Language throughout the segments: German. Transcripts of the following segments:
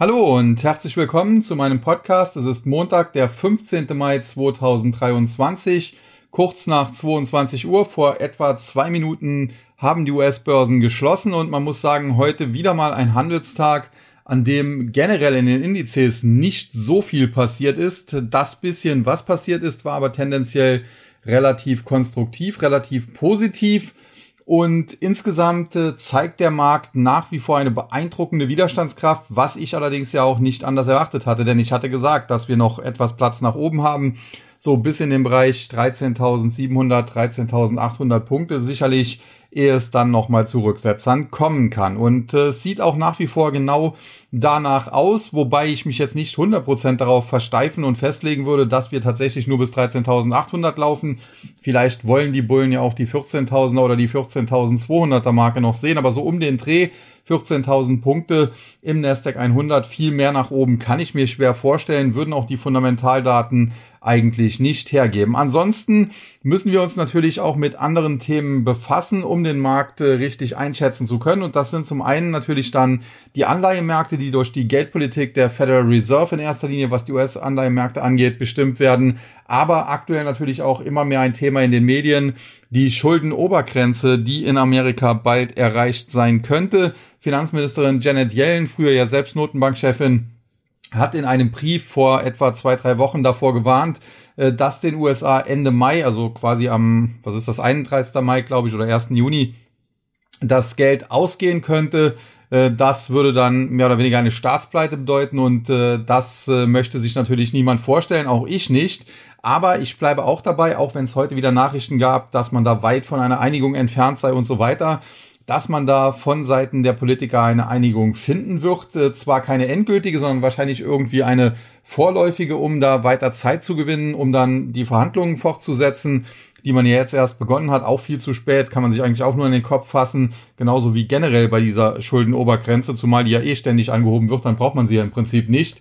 Hallo und herzlich willkommen zu meinem Podcast. Es ist Montag, der 15. Mai 2023. Kurz nach 22 Uhr, vor etwa zwei Minuten haben die US-Börsen geschlossen und man muss sagen, heute wieder mal ein Handelstag, an dem generell in den Indizes nicht so viel passiert ist. Das bisschen, was passiert ist, war aber tendenziell relativ konstruktiv, relativ positiv. Und insgesamt äh, zeigt der Markt nach wie vor eine beeindruckende Widerstandskraft, was ich allerdings ja auch nicht anders erwartet hatte, denn ich hatte gesagt, dass wir noch etwas Platz nach oben haben, so bis in den Bereich 13.700, 13.800 Punkte. Sicherlich ehe es dann nochmal zu Rücksetzern kommen kann. Und äh, sieht auch nach wie vor genau danach aus, wobei ich mich jetzt nicht 100% darauf versteifen und festlegen würde, dass wir tatsächlich nur bis 13.800 laufen. Vielleicht wollen die Bullen ja auch die 14.000er oder die 14.200er Marke noch sehen, aber so um den Dreh 14.000 Punkte im Nasdaq 100. Viel mehr nach oben kann ich mir schwer vorstellen, würden auch die Fundamentaldaten eigentlich nicht hergeben. Ansonsten müssen wir uns natürlich auch mit anderen Themen befassen, um den Markt äh, richtig einschätzen zu können. Und das sind zum einen natürlich dann die Anleihemärkte, die durch die Geldpolitik der Federal Reserve in erster Linie, was die US-Anleihemärkte angeht, bestimmt werden. Aber aktuell natürlich auch immer mehr ein Thema in den Medien, die Schuldenobergrenze, die in Amerika bald erreicht sein könnte. Finanzministerin Janet Yellen, früher ja selbst Notenbankchefin, hat in einem Brief vor etwa zwei, drei Wochen davor gewarnt, äh, dass den USA Ende Mai, also quasi am, was ist das, 31. Mai, glaube ich, oder 1. Juni, das Geld ausgehen könnte. Äh, das würde dann mehr oder weniger eine Staatspleite bedeuten und äh, das möchte sich natürlich niemand vorstellen, auch ich nicht. Aber ich bleibe auch dabei, auch wenn es heute wieder Nachrichten gab, dass man da weit von einer Einigung entfernt sei und so weiter dass man da von Seiten der Politiker eine Einigung finden wird. Äh, zwar keine endgültige, sondern wahrscheinlich irgendwie eine vorläufige, um da weiter Zeit zu gewinnen, um dann die Verhandlungen fortzusetzen, die man ja jetzt erst begonnen hat. Auch viel zu spät, kann man sich eigentlich auch nur in den Kopf fassen. Genauso wie generell bei dieser Schuldenobergrenze, zumal die ja eh ständig angehoben wird, dann braucht man sie ja im Prinzip nicht.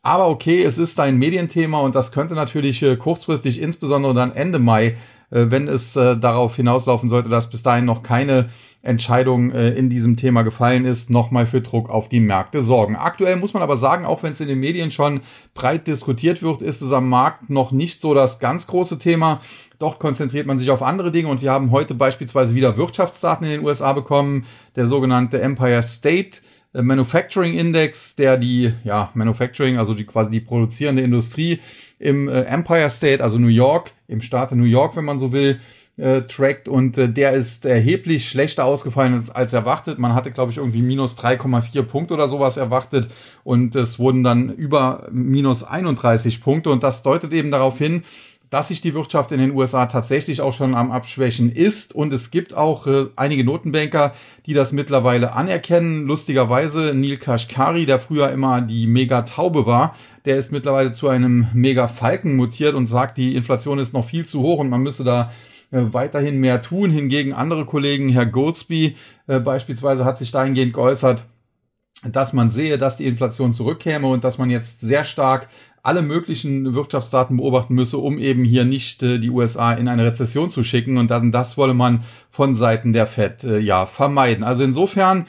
Aber okay, es ist ein Medienthema und das könnte natürlich äh, kurzfristig, insbesondere dann Ende Mai, äh, wenn es darauf hinauslaufen sollte, dass bis dahin noch keine Entscheidung äh, in diesem Thema gefallen ist, nochmal für Druck auf die Märkte sorgen. Aktuell muss man aber sagen, auch wenn es in den Medien schon breit diskutiert wird, ist es am Markt noch nicht so das ganz große Thema. Doch konzentriert man sich auf andere Dinge und wir haben heute beispielsweise wieder Wirtschaftsdaten in den USA bekommen, der sogenannte Empire State. Äh, Manufacturing Index, der die, ja, Manufacturing, also die quasi die produzierende Industrie im äh, Empire State, also New York, im Staate New York, wenn man so will, äh, trackt und äh, der ist erheblich schlechter ausgefallen als, erwartet. Man hatte, glaube ich, irgendwie minus 3,4 Punkte oder sowas erwartet und es wurden dann über minus 31 Punkte und das deutet eben darauf hin, dass sich die Wirtschaft in den USA tatsächlich auch schon am Abschwächen ist. Und es gibt auch äh, einige Notenbanker, die das mittlerweile anerkennen. Lustigerweise Neil Kashkari, der früher immer die Mega-Taube war, der ist mittlerweile zu einem Mega-Falken mutiert und sagt, die Inflation ist noch viel zu hoch und man müsse da weiterhin mehr tun. Hingegen andere Kollegen, Herr Goldsby äh, beispielsweise, hat sich dahingehend geäußert, dass man sehe, dass die Inflation zurückkäme und dass man jetzt sehr stark alle möglichen Wirtschaftsdaten beobachten müsse, um eben hier nicht äh, die USA in eine Rezession zu schicken. Und dann das wolle man von Seiten der Fed äh, ja vermeiden. Also insofern äh,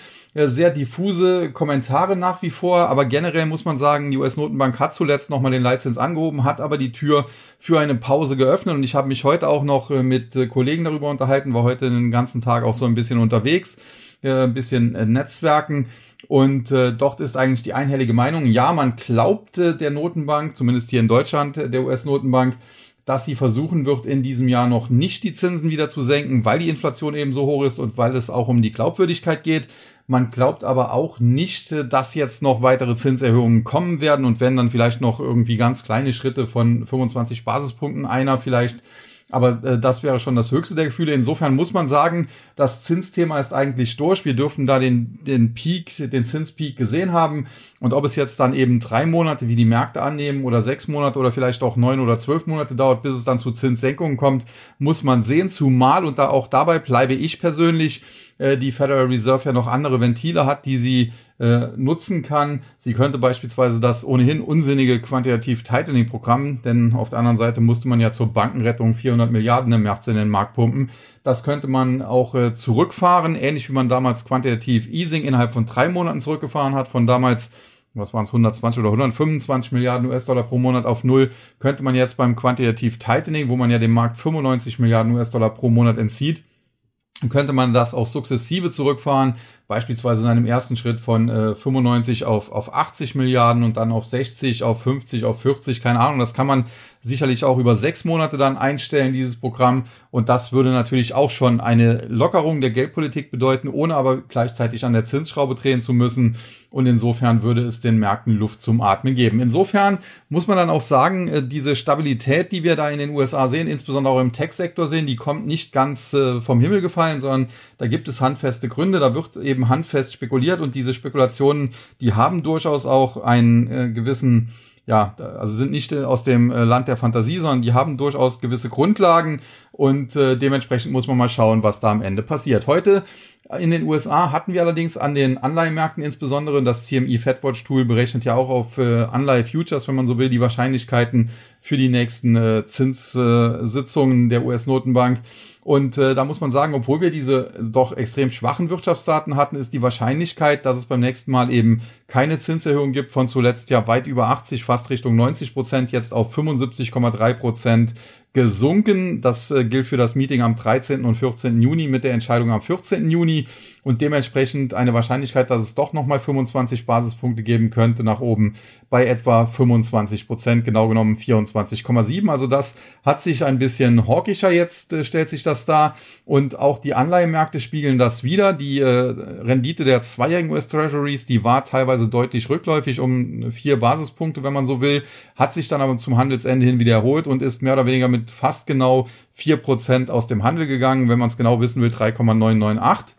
sehr diffuse Kommentare nach wie vor, aber generell muss man sagen, die US-Notenbank hat zuletzt nochmal den Leitzins angehoben, hat aber die Tür für eine Pause geöffnet und ich habe mich heute auch noch äh, mit äh, Kollegen darüber unterhalten, war heute den ganzen Tag auch so ein bisschen unterwegs, ein bisschen Netzwerken und äh, dort ist eigentlich die einhellige Meinung, ja, man glaubt äh, der Notenbank, zumindest hier in Deutschland, der US-Notenbank, dass sie versuchen wird, in diesem Jahr noch nicht die Zinsen wieder zu senken, weil die Inflation eben so hoch ist und weil es auch um die Glaubwürdigkeit geht. Man glaubt aber auch nicht, dass jetzt noch weitere Zinserhöhungen kommen werden und wenn dann vielleicht noch irgendwie ganz kleine Schritte von 25 Basispunkten einer vielleicht aber äh, das wäre schon das höchste der Gefühle. Insofern muss man sagen, das Zinsthema ist eigentlich durch. Wir dürfen da den, den Peak, den Zinspeak gesehen haben. Und ob es jetzt dann eben drei Monate, wie die Märkte annehmen, oder sechs Monate oder vielleicht auch neun oder zwölf Monate dauert, bis es dann zu Zinssenkungen kommt, muss man sehen. Zumal, und da auch dabei bleibe ich persönlich, äh, die Federal Reserve ja noch andere Ventile hat, die sie äh, nutzen kann. Sie könnte beispielsweise das ohnehin unsinnige Quantitative Tightening Programm, denn auf der anderen Seite musste man ja zur Bankenrettung 400 Milliarden im März in den Markt pumpen. Das könnte man auch äh, zurückfahren, ähnlich wie man damals Quantitative Easing innerhalb von drei Monaten zurückgefahren hat, von damals was waren es, 120 oder 125 Milliarden US-Dollar pro Monat auf Null, könnte man jetzt beim Quantitative Tightening, wo man ja dem Markt 95 Milliarden US-Dollar pro Monat entzieht, könnte man das auch sukzessive zurückfahren, beispielsweise in einem ersten Schritt von äh, 95 auf, auf 80 Milliarden und dann auf 60, auf 50, auf 40, keine Ahnung. Das kann man sicherlich auch über sechs Monate dann einstellen, dieses Programm. Und das würde natürlich auch schon eine Lockerung der Geldpolitik bedeuten, ohne aber gleichzeitig an der Zinsschraube drehen zu müssen. Und insofern würde es den Märkten Luft zum Atmen geben. Insofern muss man dann auch sagen, äh, diese Stabilität, die wir da in den USA sehen, insbesondere auch im Tech-Sektor sehen, die kommt nicht ganz äh, vom Himmel gefallen, sondern da gibt es handfeste Gründe. Da wird eben handfest spekuliert und diese Spekulationen, die haben durchaus auch einen äh, gewissen ja, also sind nicht äh, aus dem äh, Land der Fantasie, sondern die haben durchaus gewisse Grundlagen und äh, dementsprechend muss man mal schauen, was da am Ende passiert. Heute in den USA hatten wir allerdings an den Anleihemärkten insbesondere das CME FedWatch Tool berechnet ja auch auf äh, Anleihe Futures, wenn man so will, die Wahrscheinlichkeiten für die nächsten äh, Zinssitzungen der US-Notenbank. Und äh, da muss man sagen, obwohl wir diese doch extrem schwachen Wirtschaftsdaten hatten, ist die Wahrscheinlichkeit, dass es beim nächsten Mal eben keine Zinserhöhung gibt, von zuletzt ja weit über 80, fast Richtung 90 Prozent, jetzt auf 75,3 Prozent gesunken. Das äh, gilt für das Meeting am 13. und 14. Juni mit der Entscheidung am 14. Juni und dementsprechend eine Wahrscheinlichkeit, dass es doch nochmal 25 Basispunkte geben könnte nach oben bei etwa 25 Prozent, genau genommen 24,7. Also das hat sich ein bisschen hawkischer jetzt, äh, stellt sich das da. Und auch die Anleihemärkte spiegeln das wieder. Die äh, Rendite der zweijährigen US Treasuries, die war teilweise deutlich rückläufig um vier Basispunkte, wenn man so will, hat sich dann aber zum Handelsende hin wieder erholt und ist mehr oder weniger mit fast genau vier Prozent aus dem Handel gegangen. Wenn man es genau wissen will, 3,998.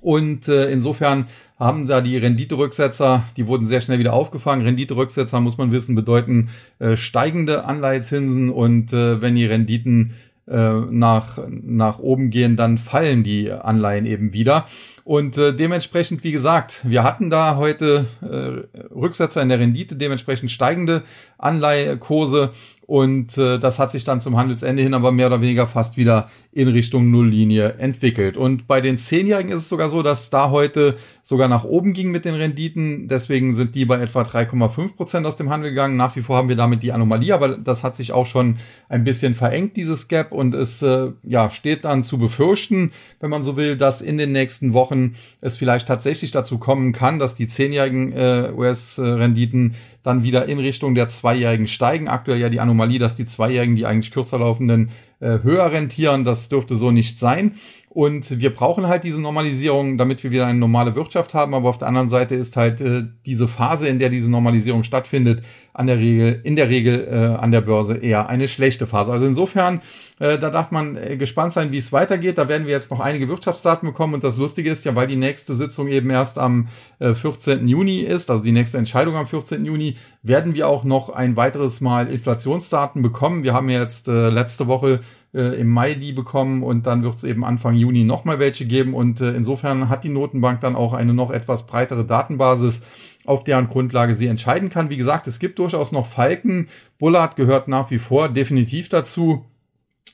Und äh, insofern haben da die Renditerücksetzer, die wurden sehr schnell wieder aufgefangen. Renditerücksetzer, muss man wissen, bedeuten äh, steigende Anleihezinsen und äh, wenn die Renditen äh, nach, nach oben gehen, dann fallen die Anleihen eben wieder. Und äh, dementsprechend, wie gesagt, wir hatten da heute äh, Rücksetzer in der Rendite, dementsprechend steigende Anleihekurse und äh, das hat sich dann zum Handelsende hin aber mehr oder weniger fast wieder in Richtung Nulllinie entwickelt. Und bei den Zehnjährigen ist es sogar so, dass da heute sogar nach oben ging mit den Renditen. Deswegen sind die bei etwa 3,5 Prozent aus dem Handel gegangen. Nach wie vor haben wir damit die Anomalie, aber das hat sich auch schon ein bisschen verengt, dieses Gap. Und es äh, ja, steht dann zu befürchten, wenn man so will, dass in den nächsten Wochen es vielleicht tatsächlich dazu kommen kann, dass die zehnjährigen äh, US-Renditen dann wieder in Richtung der Zweijährigen steigen. Aktuell ja die Anomalie, dass die Zweijährigen, die eigentlich kürzer laufenden, höher rentieren. Das dürfte so nicht sein. Und wir brauchen halt diese Normalisierung, damit wir wieder eine normale Wirtschaft haben. Aber auf der anderen Seite ist halt äh, diese Phase, in der diese Normalisierung stattfindet, an der Regel, in der Regel äh, an der Börse eher eine schlechte Phase. Also insofern, äh, da darf man äh, gespannt sein, wie es weitergeht. Da werden wir jetzt noch einige Wirtschaftsdaten bekommen. Und das Lustige ist ja, weil die nächste Sitzung eben erst am äh, 14. Juni ist, also die nächste Entscheidung am 14. Juni, werden wir auch noch ein weiteres Mal Inflationsdaten bekommen. Wir haben jetzt äh, letzte Woche äh, im Mai die bekommen und dann wird es eben Anfang Juni nochmal welche geben. Und äh, insofern hat die Notenbank dann auch eine noch etwas breitere Datenbasis, auf deren Grundlage sie entscheiden kann. Wie gesagt, es gibt durchaus noch Falken. Bullard gehört nach wie vor definitiv dazu.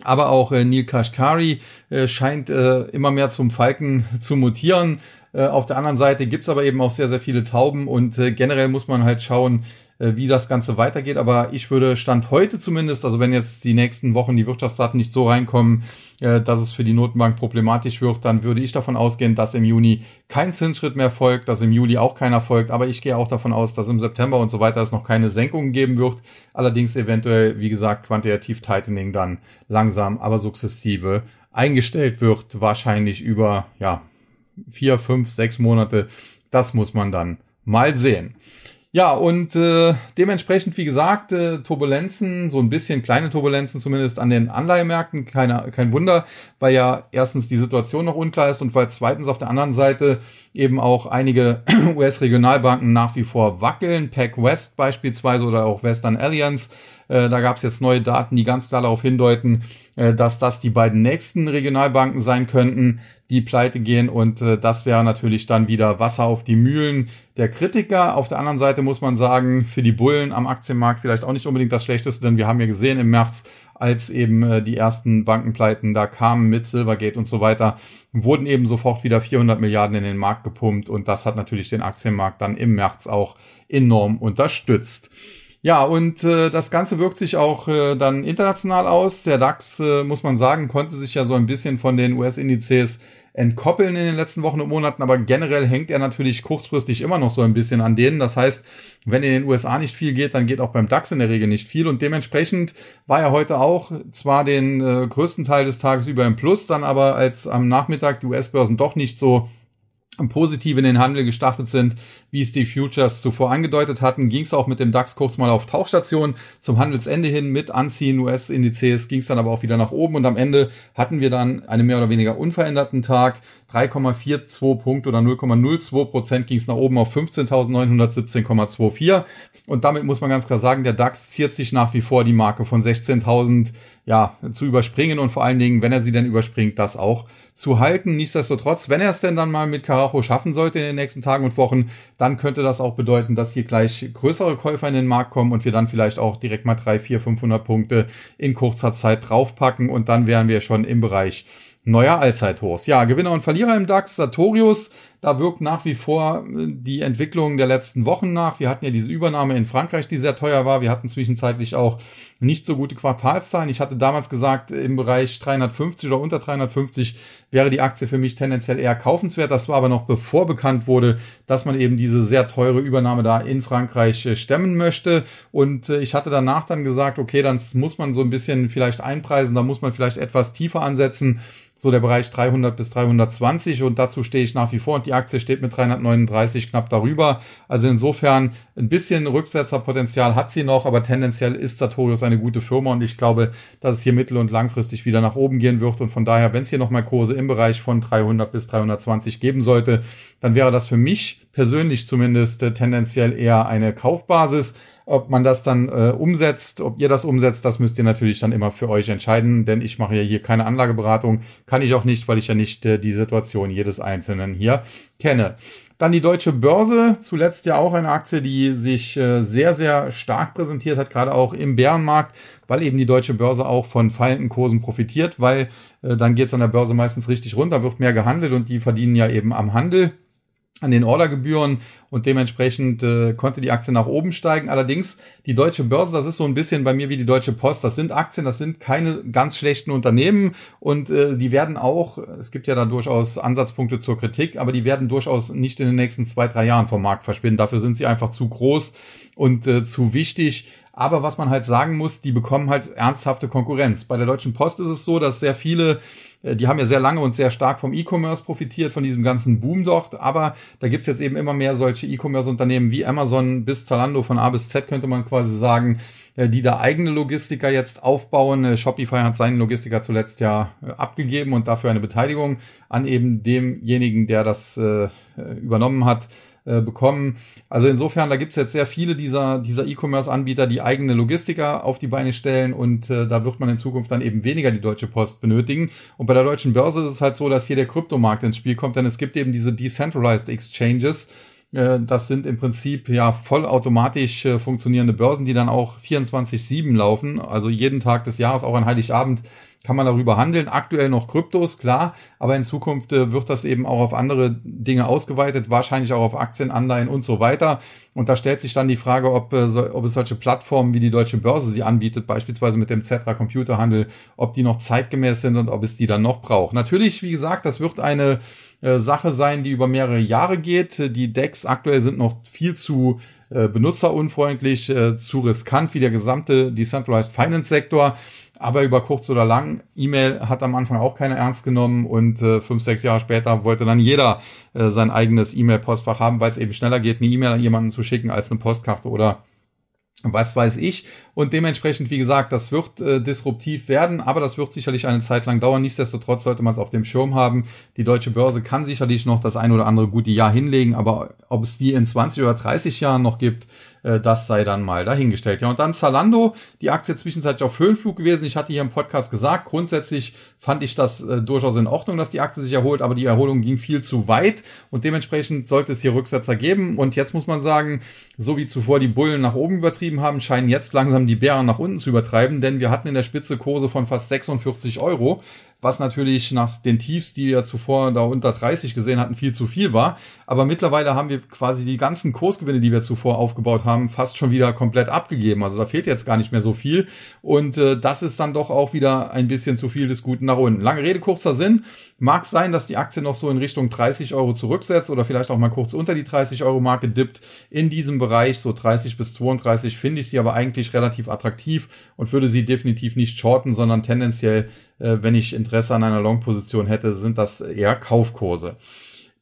Aber auch äh, Neil Kashkari äh, scheint äh, immer mehr zum Falken zu mutieren. Äh, auf der anderen Seite gibt's aber eben auch sehr, sehr viele Tauben und äh, generell muss man halt schauen, äh, wie das Ganze weitergeht. Aber ich würde Stand heute zumindest, also wenn jetzt die nächsten Wochen die Wirtschaftsdaten nicht so reinkommen, äh, dass es für die Notenbank problematisch wird, dann würde ich davon ausgehen, dass im Juni kein Zinsschritt mehr folgt, dass im Juli auch keiner folgt. Aber ich gehe auch davon aus, dass im September und so weiter es noch keine Senkungen geben wird. Allerdings eventuell, wie gesagt, quantitativ Tightening dann langsam, aber sukzessive eingestellt wird. Wahrscheinlich über, ja, vier, fünf, sechs Monate. Das muss man dann mal sehen. Ja, und äh, dementsprechend, wie gesagt, äh, Turbulenzen, so ein bisschen kleine Turbulenzen zumindest an den Anleihemärkten, keine, kein Wunder, weil ja erstens die Situation noch unklar ist und weil zweitens auf der anderen Seite eben auch einige US-Regionalbanken nach wie vor wackeln, Pac West beispielsweise oder auch Western Alliance. Äh, da gab es jetzt neue Daten, die ganz klar darauf hindeuten, äh, dass das die beiden nächsten Regionalbanken sein könnten die pleite gehen und äh, das wäre natürlich dann wieder Wasser auf die Mühlen der Kritiker. Auf der anderen Seite muss man sagen, für die Bullen am Aktienmarkt vielleicht auch nicht unbedingt das Schlechteste, denn wir haben ja gesehen im März, als eben äh, die ersten Bankenpleiten da kamen mit Silvergate und so weiter, wurden eben sofort wieder 400 Milliarden in den Markt gepumpt und das hat natürlich den Aktienmarkt dann im März auch enorm unterstützt. Ja, und äh, das Ganze wirkt sich auch äh, dann international aus. Der DAX, äh, muss man sagen, konnte sich ja so ein bisschen von den US-Indizes entkoppeln in den letzten Wochen und Monaten, aber generell hängt er natürlich kurzfristig immer noch so ein bisschen an denen. Das heißt, wenn in den USA nicht viel geht, dann geht auch beim DAX in der Regel nicht viel und dementsprechend war er heute auch zwar den äh, größten Teil des Tages über im Plus, dann aber als am Nachmittag die US-Börsen doch nicht so positiv in den Handel gestartet sind, wie es die Futures zuvor angedeutet hatten, ging es auch mit dem DAX kurz mal auf Tauchstation zum Handelsende hin mit Anziehen US-Indizes, ging es dann aber auch wieder nach oben und am Ende hatten wir dann einen mehr oder weniger unveränderten Tag. 3,42 Punkte oder 0,02 Prozent ging es nach oben auf 15.917,24 und damit muss man ganz klar sagen, der DAX ziert sich nach wie vor die Marke von 16.000 ja, zu überspringen und vor allen Dingen, wenn er sie denn überspringt, das auch zu halten. Nichtsdestotrotz, wenn er es denn dann mal mit Carajo schaffen sollte in den nächsten Tagen und Wochen, dann könnte das auch bedeuten, dass hier gleich größere Käufer in den Markt kommen und wir dann vielleicht auch direkt mal drei, vier, 500 Punkte in kurzer Zeit draufpacken und dann wären wir schon im Bereich neuer Allzeithochs. Ja, Gewinner und Verlierer im DAX, Sartorius, da wirkt nach wie vor äh, die Entwicklung der letzten Wochen nach. Wir hatten ja diese Übernahme in Frankreich, die sehr teuer war. Wir hatten zwischenzeitlich auch nicht so gute Quartalszahlen. Ich hatte damals gesagt, im Bereich 350 oder unter 350 wäre die Aktie für mich tendenziell eher kaufenswert. Das war aber noch bevor bekannt wurde, dass man eben diese sehr teure Übernahme da in Frankreich äh, stemmen möchte. Und äh, ich hatte danach dann gesagt, okay, dann muss man so ein bisschen vielleicht einpreisen, da muss man vielleicht etwas tiefer ansetzen so der Bereich 300 bis 320 und dazu stehe ich nach wie vor und die Aktie steht mit 339 knapp darüber. Also insofern ein bisschen Rücksetzerpotenzial hat sie noch, aber tendenziell ist Sartorius eine gute Firma und ich glaube, dass es hier mittel- und langfristig wieder nach oben gehen wird und von daher, wenn es hier nochmal Kurse im Bereich von 300 bis 320 geben sollte, dann wäre das für mich persönlich zumindest äh, tendenziell eher eine Kaufbasis. Ob man das dann äh, umsetzt, ob ihr das umsetzt, das müsst ihr natürlich dann immer für euch entscheiden, denn ich mache ja hier keine Anlageberatung, kann ich auch nicht, weil ich ja nicht äh, die Situation jedes Einzelnen hier kenne. Dann die deutsche Börse, zuletzt ja auch eine Aktie, die sich äh, sehr, sehr stark präsentiert hat, gerade auch im Bärenmarkt, weil eben die deutsche Börse auch von fallenden Kursen profitiert, weil äh, dann geht es an der Börse meistens richtig runter, wird mehr gehandelt und die verdienen ja eben am Handel an den Ordergebühren und dementsprechend äh, konnte die Aktie nach oben steigen. Allerdings die deutsche Börse, das ist so ein bisschen bei mir wie die deutsche Post. Das sind Aktien, das sind keine ganz schlechten Unternehmen und äh, die werden auch, es gibt ja da durchaus Ansatzpunkte zur Kritik, aber die werden durchaus nicht in den nächsten zwei, drei Jahren vom Markt verschwinden. Dafür sind sie einfach zu groß und äh, zu wichtig. Aber was man halt sagen muss, die bekommen halt ernsthafte Konkurrenz. Bei der Deutschen Post ist es so, dass sehr viele die haben ja sehr lange und sehr stark vom E-Commerce profitiert, von diesem ganzen Boom dort. Aber da gibt's jetzt eben immer mehr solche E-Commerce-Unternehmen wie Amazon bis Zalando von A bis Z, könnte man quasi sagen, äh, die da eigene Logistiker jetzt aufbauen. Äh, Shopify hat seinen Logistiker zuletzt ja abgegeben und dafür eine Beteiligung an eben demjenigen, der das äh, übernommen hat, äh, bekommen. Also insofern, da gibt es jetzt sehr viele dieser, dieser E-Commerce-Anbieter, die eigene Logistiker auf die Beine stellen und äh, da wird man in Zukunft dann eben weniger die Deutsche Post benötigen. Und bei der deutschen Börse ist es halt so, dass hier der Kryptomarkt ins Spiel kommt, denn es gibt eben diese Decentralized Exchanges, äh, das sind im Prinzip ja vollautomatisch funktionierende Börsen, die dann auch 24-7 laufen, also jeden Tag des Jahres, auch an Heiligabend kann man darüber handeln. Aktuell noch Kryptos, klar, aber in Zukunft äh, wird das eben auch auf andere Dinge ausgeweitet, wahrscheinlich auch auf Aktien, Anleihen und so weiter. Und da stellt sich dann die Frage, ob, äh, ob es solche Plattformen wie die Deutsche Börse sie anbietet, beispielsweise mit dem Zetra Computerhandel, ob die noch zeitgemäß sind und ob es die dann noch braucht. Natürlich, wie gesagt, das wird eine äh, Sache sein, die über mehrere Jahre geht. Die Decks aktuell sind noch viel zu benutzerunfreundlich, zu riskant wie der gesamte Decentralized Finance Sektor. Aber über kurz oder lang, E-Mail hat am Anfang auch keiner ernst genommen und äh, fünf, sechs Jahre später wollte dann jeder äh, sein eigenes E-Mail-Postfach haben, weil es eben schneller geht, eine E-Mail an jemanden zu schicken als eine Postkarte oder was weiß ich. Und dementsprechend, wie gesagt, das wird äh, disruptiv werden, aber das wird sicherlich eine Zeit lang dauern. Nichtsdestotrotz sollte man es auf dem Schirm haben. Die deutsche Börse kann sicherlich noch das ein oder andere gute Jahr hinlegen, aber ob es die in 20 oder 30 Jahren noch gibt, das sei dann mal dahingestellt. Ja, und dann Zalando, die Aktie zwischenzeitlich auf Höhenflug gewesen. Ich hatte hier im Podcast gesagt, grundsätzlich fand ich das äh, durchaus in Ordnung, dass die Aktie sich erholt, aber die Erholung ging viel zu weit und dementsprechend sollte es hier Rücksetzer geben. Und jetzt muss man sagen, so wie zuvor die Bullen nach oben übertrieben haben, scheinen jetzt langsam die Bären nach unten zu übertreiben, denn wir hatten in der Spitze Kurse von fast 46 Euro was natürlich nach den Tiefs, die wir zuvor da unter 30 gesehen hatten, viel zu viel war. Aber mittlerweile haben wir quasi die ganzen Kursgewinne, die wir zuvor aufgebaut haben, fast schon wieder komplett abgegeben. Also da fehlt jetzt gar nicht mehr so viel. Und äh, das ist dann doch auch wieder ein bisschen zu viel des Guten nach unten. Lange Rede, kurzer Sinn. Mag sein, dass die Aktie noch so in Richtung 30 Euro zurücksetzt oder vielleicht auch mal kurz unter die 30 Euro Marke dippt. In diesem Bereich, so 30 bis 32, finde ich sie aber eigentlich relativ attraktiv und würde sie definitiv nicht shorten, sondern tendenziell wenn ich Interesse an einer Long-Position hätte, sind das eher Kaufkurse.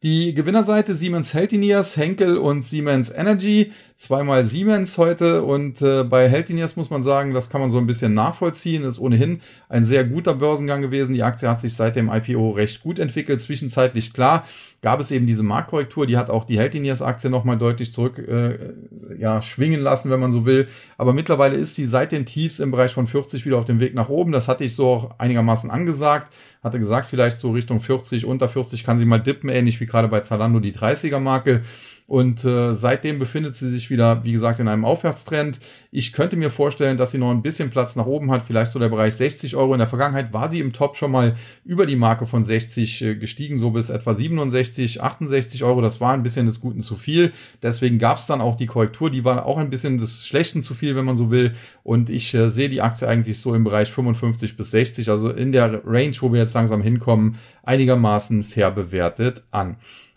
Die Gewinnerseite Siemens Healthineers, Henkel und Siemens Energy. Zweimal Siemens heute und äh, bei Healthineers muss man sagen, das kann man so ein bisschen nachvollziehen. Ist ohnehin ein sehr guter Börsengang gewesen. Die Aktie hat sich seit dem IPO recht gut entwickelt. Zwischenzeitlich klar gab es eben diese Marktkorrektur, die hat auch die Healthineers Aktie nochmal deutlich zurück äh, ja, schwingen lassen, wenn man so will. Aber mittlerweile ist sie seit den Tiefs im Bereich von 40 wieder auf dem Weg nach oben. Das hatte ich so auch einigermaßen angesagt. Hatte gesagt, vielleicht so Richtung 40, unter 40 kann sie mal dippen, ähnlich wie gerade bei Zalando die 30er Marke. Und äh, seitdem befindet sie sich wieder, wie gesagt, in einem Aufwärtstrend. Ich könnte mir vorstellen, dass sie noch ein bisschen Platz nach oben hat, vielleicht so der Bereich 60 Euro. In der Vergangenheit war sie im Top schon mal über die Marke von 60 äh, gestiegen, so bis etwa 67, 68 Euro. Das war ein bisschen des Guten zu viel. Deswegen gab es dann auch die Korrektur. Die war auch ein bisschen des Schlechten zu viel, wenn man so will. Und ich äh, sehe die Aktie eigentlich so im Bereich 55 bis 60, also in der Range, wo wir jetzt langsam hinkommen, einigermaßen fair bewertet an.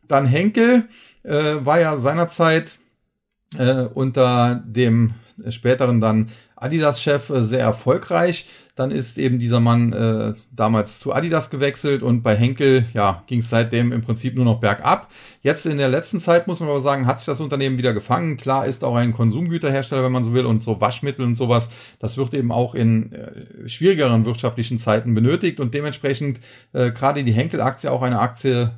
Dann Henkel äh, war ja seinerzeit äh, unter dem späteren dann Adidas-Chef äh, sehr erfolgreich. Dann ist eben dieser Mann äh, damals zu Adidas gewechselt und bei Henkel ja, ging es seitdem im Prinzip nur noch bergab. Jetzt in der letzten Zeit muss man aber sagen, hat sich das Unternehmen wieder gefangen. Klar ist auch ein Konsumgüterhersteller, wenn man so will, und so Waschmittel und sowas. Das wird eben auch in äh, schwierigeren wirtschaftlichen Zeiten benötigt und dementsprechend äh, gerade die Henkel-Aktie auch eine Aktie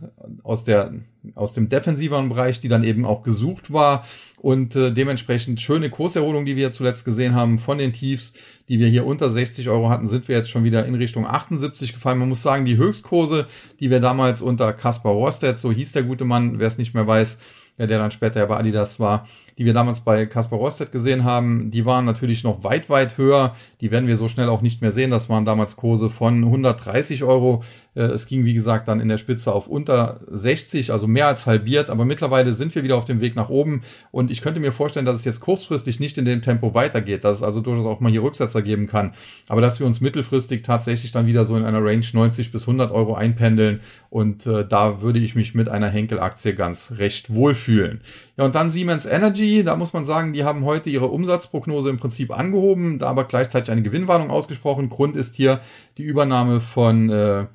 aus der aus dem defensiveren Bereich, die dann eben auch gesucht war und äh, dementsprechend schöne Kurserholung, die wir zuletzt gesehen haben von den Tiefs, die wir hier unter 60 Euro hatten, sind wir jetzt schon wieder in Richtung 78 gefallen. Man muss sagen, die Höchstkurse, die wir damals unter Kaspar Rohrstedt, so hieß der gute Mann, wer es nicht mehr weiß, ja, der dann später ja bei Adidas war, die wir damals bei Kaspar Rostedt gesehen haben, die waren natürlich noch weit, weit höher. Die werden wir so schnell auch nicht mehr sehen. Das waren damals Kurse von 130 Euro. Äh, es ging, wie gesagt, dann in der Spitze auf unter 60, also mehr als halbiert. Aber mittlerweile sind wir wieder auf dem Weg nach oben. Und ich könnte mir vorstellen, dass es jetzt kurzfristig nicht in dem Tempo weitergeht, dass es also durchaus auch mal hier Rücksetzer geben kann. Aber dass wir uns mittelfristig tatsächlich dann wieder so in einer Range 90 bis 100 Euro einpendeln. Und äh, da würde ich mich mit einer Henkel-Aktie ganz recht wohlfühlen. Ja, und dann Siemens Energy, da muss man sagen, die haben heute ihre Umsatzprognose im Prinzip angehoben, da aber gleichzeitig eine Gewinnwarnung ausgesprochen. Grund ist hier die Übernahme von äh,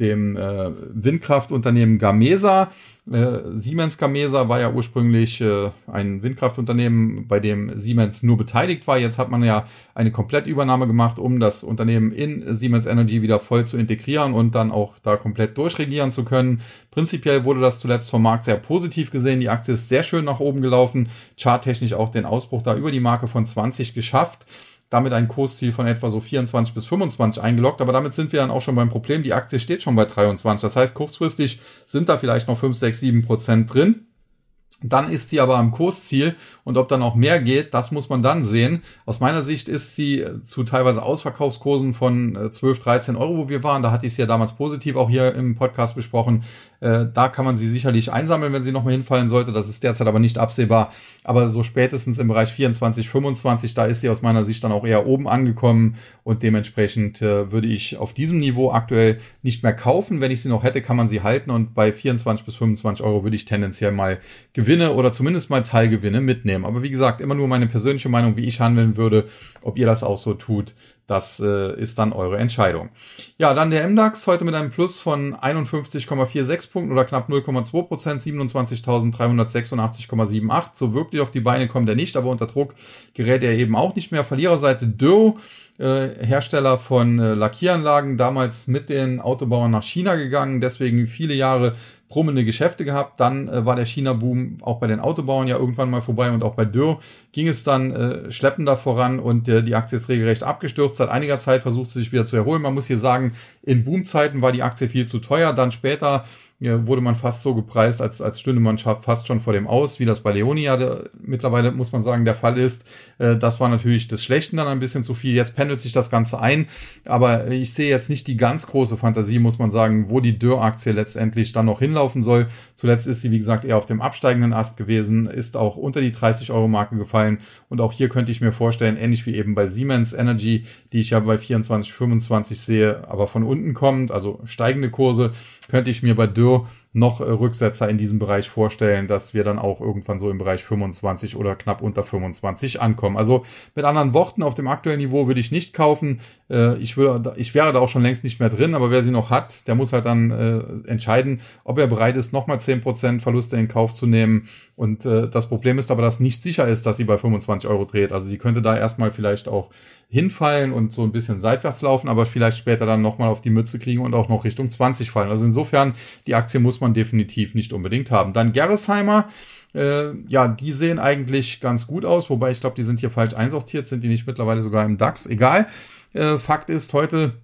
dem äh, Windkraftunternehmen Gamesa. Äh, Siemens Gamesa war ja ursprünglich äh, ein Windkraftunternehmen, bei dem Siemens nur beteiligt war. Jetzt hat man ja eine Komplettübernahme gemacht, um das Unternehmen in Siemens Energy wieder voll zu integrieren und dann auch da komplett durchregieren zu können. Prinzipiell wurde das zuletzt vom Markt sehr positiv gesehen. Die Aktie ist sehr schön nach oben gelaufen, charttechnisch auch den Ausbruch da über die Marke von 20 geschafft damit ein Kursziel von etwa so 24 bis 25 eingeloggt. Aber damit sind wir dann auch schon beim Problem. Die Aktie steht schon bei 23. Das heißt, kurzfristig sind da vielleicht noch 5, 6, 7 Prozent drin. Dann ist sie aber am Kursziel und ob dann auch mehr geht, das muss man dann sehen. Aus meiner Sicht ist sie äh, zu teilweise Ausverkaufskursen von 12, äh, 13 Euro, wo wir waren. Da hatte ich sie ja damals positiv auch hier im Podcast besprochen. Äh, da kann man sie sicherlich einsammeln, wenn sie nochmal hinfallen sollte. Das ist derzeit aber nicht absehbar. Aber so spätestens im Bereich 24, 25, da ist sie aus meiner Sicht dann auch eher oben angekommen und dementsprechend würde ich auf diesem Niveau aktuell nicht mehr kaufen. Wenn ich sie noch hätte, kann man sie halten und bei 24 bis 25 Euro würde ich tendenziell mal Gewinne oder zumindest mal Teilgewinne mitnehmen. Aber wie gesagt, immer nur meine persönliche Meinung, wie ich handeln würde. Ob ihr das auch so tut, das äh, ist dann eure Entscheidung. Ja, dann der MDAX heute mit einem Plus von 51,46 Punkten oder knapp 0,2 Prozent, 27.386,78. So wirklich auf die Beine kommt er nicht, aber unter Druck gerät er eben auch nicht mehr. Verliererseite Doe, äh, Hersteller von äh, Lackieranlagen, damals mit den Autobauern nach China gegangen, deswegen viele Jahre brummende Geschäfte gehabt. Dann äh, war der China-Boom auch bei den Autobauern ja irgendwann mal vorbei und auch bei Dürr ging es dann äh, schleppender voran und äh, die Aktie ist regelrecht abgestürzt. Seit einiger Zeit versucht sie sich wieder zu erholen. Man muss hier sagen, in Boomzeiten war die Aktie viel zu teuer. Dann später ja, wurde man fast so gepreist, als, als stünde man fast schon vor dem aus, wie das bei Leonia de, mittlerweile, muss man sagen, der Fall ist. Äh, das war natürlich des Schlechten dann ein bisschen zu viel. Jetzt pendelt sich das Ganze ein. Aber ich sehe jetzt nicht die ganz große Fantasie, muss man sagen, wo die Dürr-Aktie letztendlich dann noch hinlaufen soll. Zuletzt ist sie, wie gesagt, eher auf dem absteigenden Ast gewesen, ist auch unter die 30-Euro-Marke gefallen. Und auch hier könnte ich mir vorstellen, ähnlich wie eben bei Siemens Energy, die ich ja bei 24, 25 sehe, aber von unten kommt, also steigende Kurse, könnte ich mir bei Dürr Büro noch äh, Rücksetzer in diesem Bereich vorstellen, dass wir dann auch irgendwann so im Bereich 25 oder knapp unter 25 ankommen. Also mit anderen Worten, auf dem aktuellen Niveau würde ich nicht kaufen. Äh, ich, würde, ich wäre da auch schon längst nicht mehr drin, aber wer sie noch hat, der muss halt dann äh, entscheiden, ob er bereit ist, nochmal 10% Verluste in Kauf zu nehmen. Und das Problem ist aber, dass nicht sicher ist, dass sie bei 25 Euro dreht. Also sie könnte da erstmal vielleicht auch hinfallen und so ein bisschen seitwärts laufen, aber vielleicht später dann nochmal auf die Mütze kriegen und auch noch Richtung 20 fallen. Also insofern, die Aktie muss man definitiv nicht unbedingt haben. Dann Gerresheimer. Äh, ja, die sehen eigentlich ganz gut aus, wobei ich glaube, die sind hier falsch einsortiert, sind die nicht mittlerweile sogar im DAX. Egal. Äh, Fakt ist, heute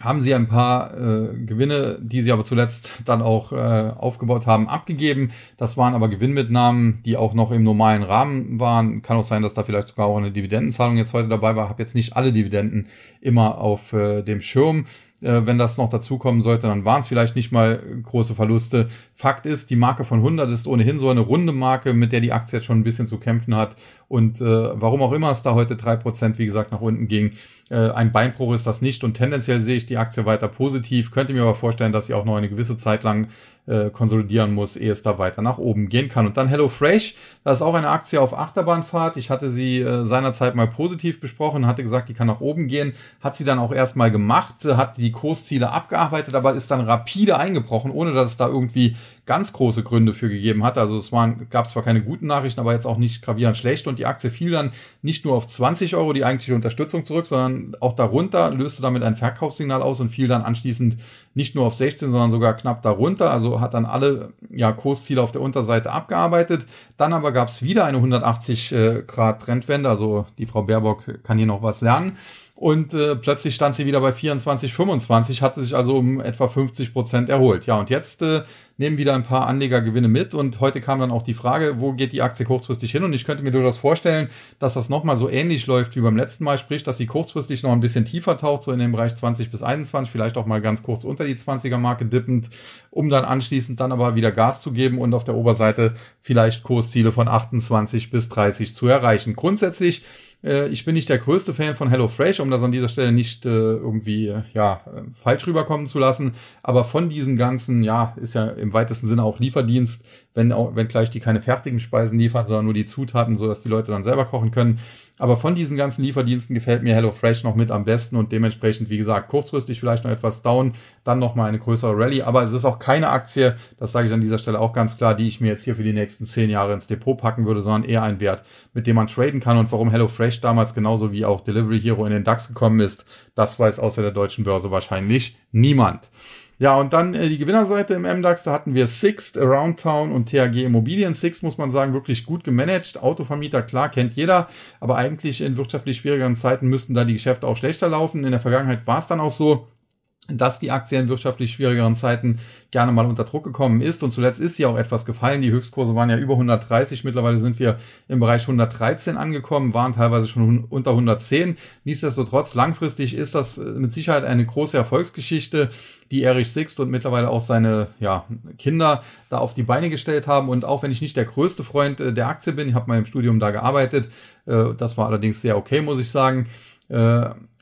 haben sie ein paar äh, Gewinne, die sie aber zuletzt dann auch äh, aufgebaut haben, abgegeben. Das waren aber Gewinnmitnahmen, die auch noch im normalen Rahmen waren. Kann auch sein, dass da vielleicht sogar auch eine Dividendenzahlung jetzt heute dabei war. Habe jetzt nicht alle Dividenden immer auf äh, dem Schirm. Äh, wenn das noch dazukommen sollte, dann waren es vielleicht nicht mal große Verluste. Fakt ist, die Marke von 100 ist ohnehin so eine runde Marke, mit der die Aktie jetzt schon ein bisschen zu kämpfen hat. Und äh, warum auch immer es da heute drei Prozent, wie gesagt, nach unten ging, äh, ein Beinbruch ist das nicht und tendenziell sehe ich die Aktie weiter positiv, könnte mir aber vorstellen, dass sie auch noch eine gewisse Zeit lang äh, konsolidieren muss, ehe es da weiter nach oben gehen kann. Und dann HelloFresh, das ist auch eine Aktie auf Achterbahnfahrt. Ich hatte sie äh, seinerzeit mal positiv besprochen, hatte gesagt, die kann nach oben gehen, hat sie dann auch erstmal gemacht, hat die Kursziele abgearbeitet, aber ist dann rapide eingebrochen, ohne dass es da irgendwie ganz große Gründe für gegeben hat. Also es waren, gab zwar keine guten Nachrichten, aber jetzt auch nicht gravierend schlecht und die Aktie fiel dann nicht nur auf 20 Euro, die eigentliche Unterstützung zurück, sondern auch darunter löste damit ein Verkaufssignal aus und fiel dann anschließend nicht nur auf 16, sondern sogar knapp darunter. Also hat dann alle ja, Kursziele auf der Unterseite abgearbeitet. Dann aber gab es wieder eine 180 äh, Grad Trendwende. Also die Frau Baerbock kann hier noch was lernen. Und äh, plötzlich stand sie wieder bei 24, 25, hatte sich also um etwa 50 Prozent erholt. Ja, und jetzt äh, nehmen wieder ein paar Anlegergewinne mit. Und heute kam dann auch die Frage, wo geht die Aktie kurzfristig hin? Und ich könnte mir durchaus vorstellen, dass das nochmal so ähnlich läuft wie beim letzten Mal, sprich, dass sie kurzfristig noch ein bisschen tiefer taucht, so in dem Bereich 20 bis 21, vielleicht auch mal ganz kurz unter die 20er Marke dippend, um dann anschließend dann aber wieder Gas zu geben und auf der Oberseite vielleicht Kursziele von 28 bis 30 zu erreichen. Grundsätzlich äh, ich bin nicht der größte Fan von HelloFresh, um das an dieser Stelle nicht äh, irgendwie äh, ja falsch rüberkommen zu lassen. Aber von diesen ganzen, ja, ist ja im weitesten Sinne auch Lieferdienst, wenn auch, wenn gleich die keine fertigen Speisen liefern, sondern nur die Zutaten, so dass die Leute dann selber kochen können. Aber von diesen ganzen Lieferdiensten gefällt mir HelloFresh noch mit am besten und dementsprechend, wie gesagt, kurzfristig vielleicht noch etwas down, dann nochmal eine größere Rallye. Aber es ist auch keine Aktie, das sage ich an dieser Stelle auch ganz klar, die ich mir jetzt hier für die nächsten zehn Jahre ins Depot packen würde, sondern eher ein Wert, mit dem man traden kann. Und warum HelloFresh damals genauso wie auch Delivery Hero in den DAX gekommen ist, das weiß außer der deutschen Börse wahrscheinlich niemand. Ja, und dann äh, die Gewinnerseite im MDAX, da hatten wir Sixt, Around Town und THG Immobilien. Sixt muss man sagen, wirklich gut gemanagt. Autovermieter, klar, kennt jeder, aber eigentlich in wirtschaftlich schwierigeren Zeiten müssten da die Geschäfte auch schlechter laufen. In der Vergangenheit war es dann auch so dass die Aktie in wirtschaftlich schwierigeren Zeiten gerne mal unter Druck gekommen ist. Und zuletzt ist sie auch etwas gefallen. Die Höchstkurse waren ja über 130. Mittlerweile sind wir im Bereich 113 angekommen, waren teilweise schon unter 110. Nichtsdestotrotz, langfristig ist das äh, mit Sicherheit eine große Erfolgsgeschichte, die Erich Sixt und mittlerweile auch seine ja, Kinder da auf die Beine gestellt haben. Und auch wenn ich nicht der größte Freund äh, der Aktie bin, ich habe mal im Studium da gearbeitet, äh, das war allerdings sehr okay, muss ich sagen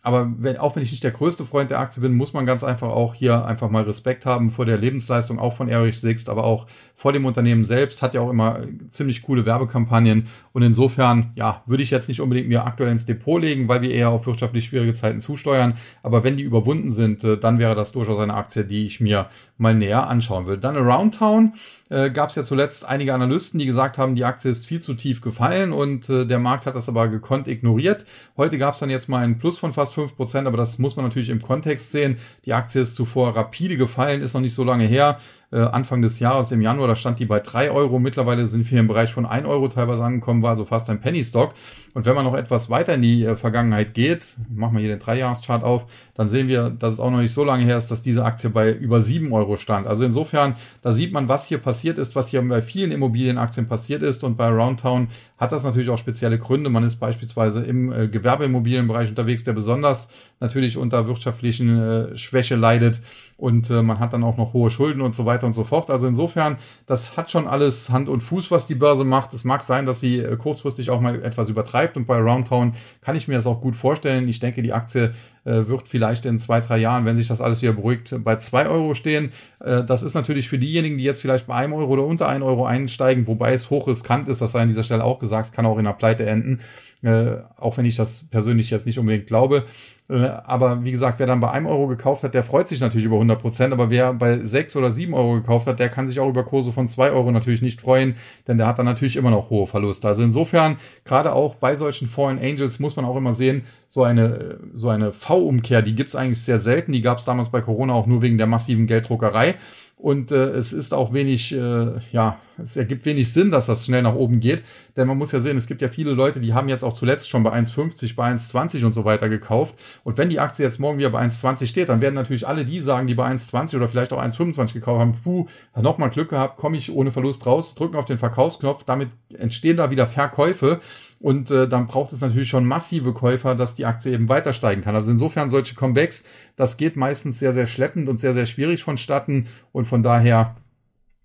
aber wenn, auch wenn ich nicht der größte Freund der Aktie bin, muss man ganz einfach auch hier einfach mal Respekt haben vor der Lebensleistung, auch von Erich Sixt, aber auch vor dem Unternehmen selbst. Hat ja auch immer ziemlich coole Werbekampagnen. Und insofern, ja, würde ich jetzt nicht unbedingt mir aktuell ins Depot legen, weil wir eher auf wirtschaftlich schwierige Zeiten zusteuern. Aber wenn die überwunden sind, äh, dann wäre das durchaus eine Aktie, die ich mir mal näher anschauen will. Dann Around Town äh, gab es ja zuletzt einige Analysten, die gesagt haben, die Aktie ist viel zu tief gefallen und äh, der Markt hat das aber gekonnt ignoriert. Heute gab es dann jetzt mal einen Plus von fast fünf Prozent, aber das muss man natürlich im Kontext sehen. Die Aktie ist zuvor rapide gefallen, ist noch nicht so lange her äh, Anfang des Jahres im Januar, da stand die bei drei Euro. Mittlerweile sind wir im Bereich von ein Euro teilweise angekommen, war so fast ein Penny Stock. Und wenn man noch etwas weiter in die äh, Vergangenheit geht, machen wir hier den Dreijahreschart auf, dann sehen wir, dass es auch noch nicht so lange her ist, dass diese Aktie bei über sieben Euro stand. Also insofern, da sieht man, was hier passiert ist, was hier bei vielen Immobilienaktien passiert ist. Und bei Roundtown hat das natürlich auch spezielle Gründe. Man ist beispielsweise im äh, Gewerbeimmobilienbereich unterwegs, der besonders natürlich unter wirtschaftlichen Schwäche leidet und äh, man hat dann auch noch hohe Schulden und so weiter und so fort. Also insofern, das hat schon alles Hand und Fuß, was die Börse macht. Es mag sein, dass sie äh, kurzfristig auch mal etwas übertreibt und bei Roundtown kann ich mir das auch gut vorstellen. Ich denke, die Aktie äh, wird vielleicht in zwei, drei Jahren, wenn sich das alles wieder beruhigt, bei zwei Euro stehen. Äh, das ist natürlich für diejenigen, die jetzt vielleicht bei einem Euro oder unter ein Euro einsteigen, wobei es hochriskant ist, das sei an dieser Stelle auch gesagt, es kann auch in der Pleite enden. Äh, auch wenn ich das persönlich jetzt nicht unbedingt glaube. Äh, aber wie gesagt, wer dann bei einem Euro gekauft hat, der freut sich natürlich über 100 Prozent. Aber wer bei sechs oder sieben Euro gekauft hat, der kann sich auch über Kurse von zwei Euro natürlich nicht freuen, denn der hat dann natürlich immer noch hohe Verluste. Also insofern, gerade auch bei solchen Fallen Angels muss man auch immer sehen, so eine, so eine V-Umkehr, die gibt's eigentlich sehr selten. Die gab's damals bei Corona auch nur wegen der massiven Gelddruckerei. Und äh, es ist auch wenig, äh, ja, es ergibt wenig Sinn, dass das schnell nach oben geht. Denn man muss ja sehen, es gibt ja viele Leute, die haben jetzt auch zuletzt schon bei 1,50, bei 1,20 und so weiter gekauft. Und wenn die Aktie jetzt morgen wieder bei 1,20 steht, dann werden natürlich alle die sagen, die bei 1,20 oder vielleicht auch 1,25 gekauft haben, puh, nochmal Glück gehabt, komme ich ohne Verlust raus, drücken auf den Verkaufsknopf, damit entstehen da wieder Verkäufe. Und äh, dann braucht es natürlich schon massive Käufer, dass die Aktie eben weiter steigen kann. Also insofern solche Comebacks, das geht meistens sehr, sehr schleppend und sehr, sehr schwierig vonstatten. Und von daher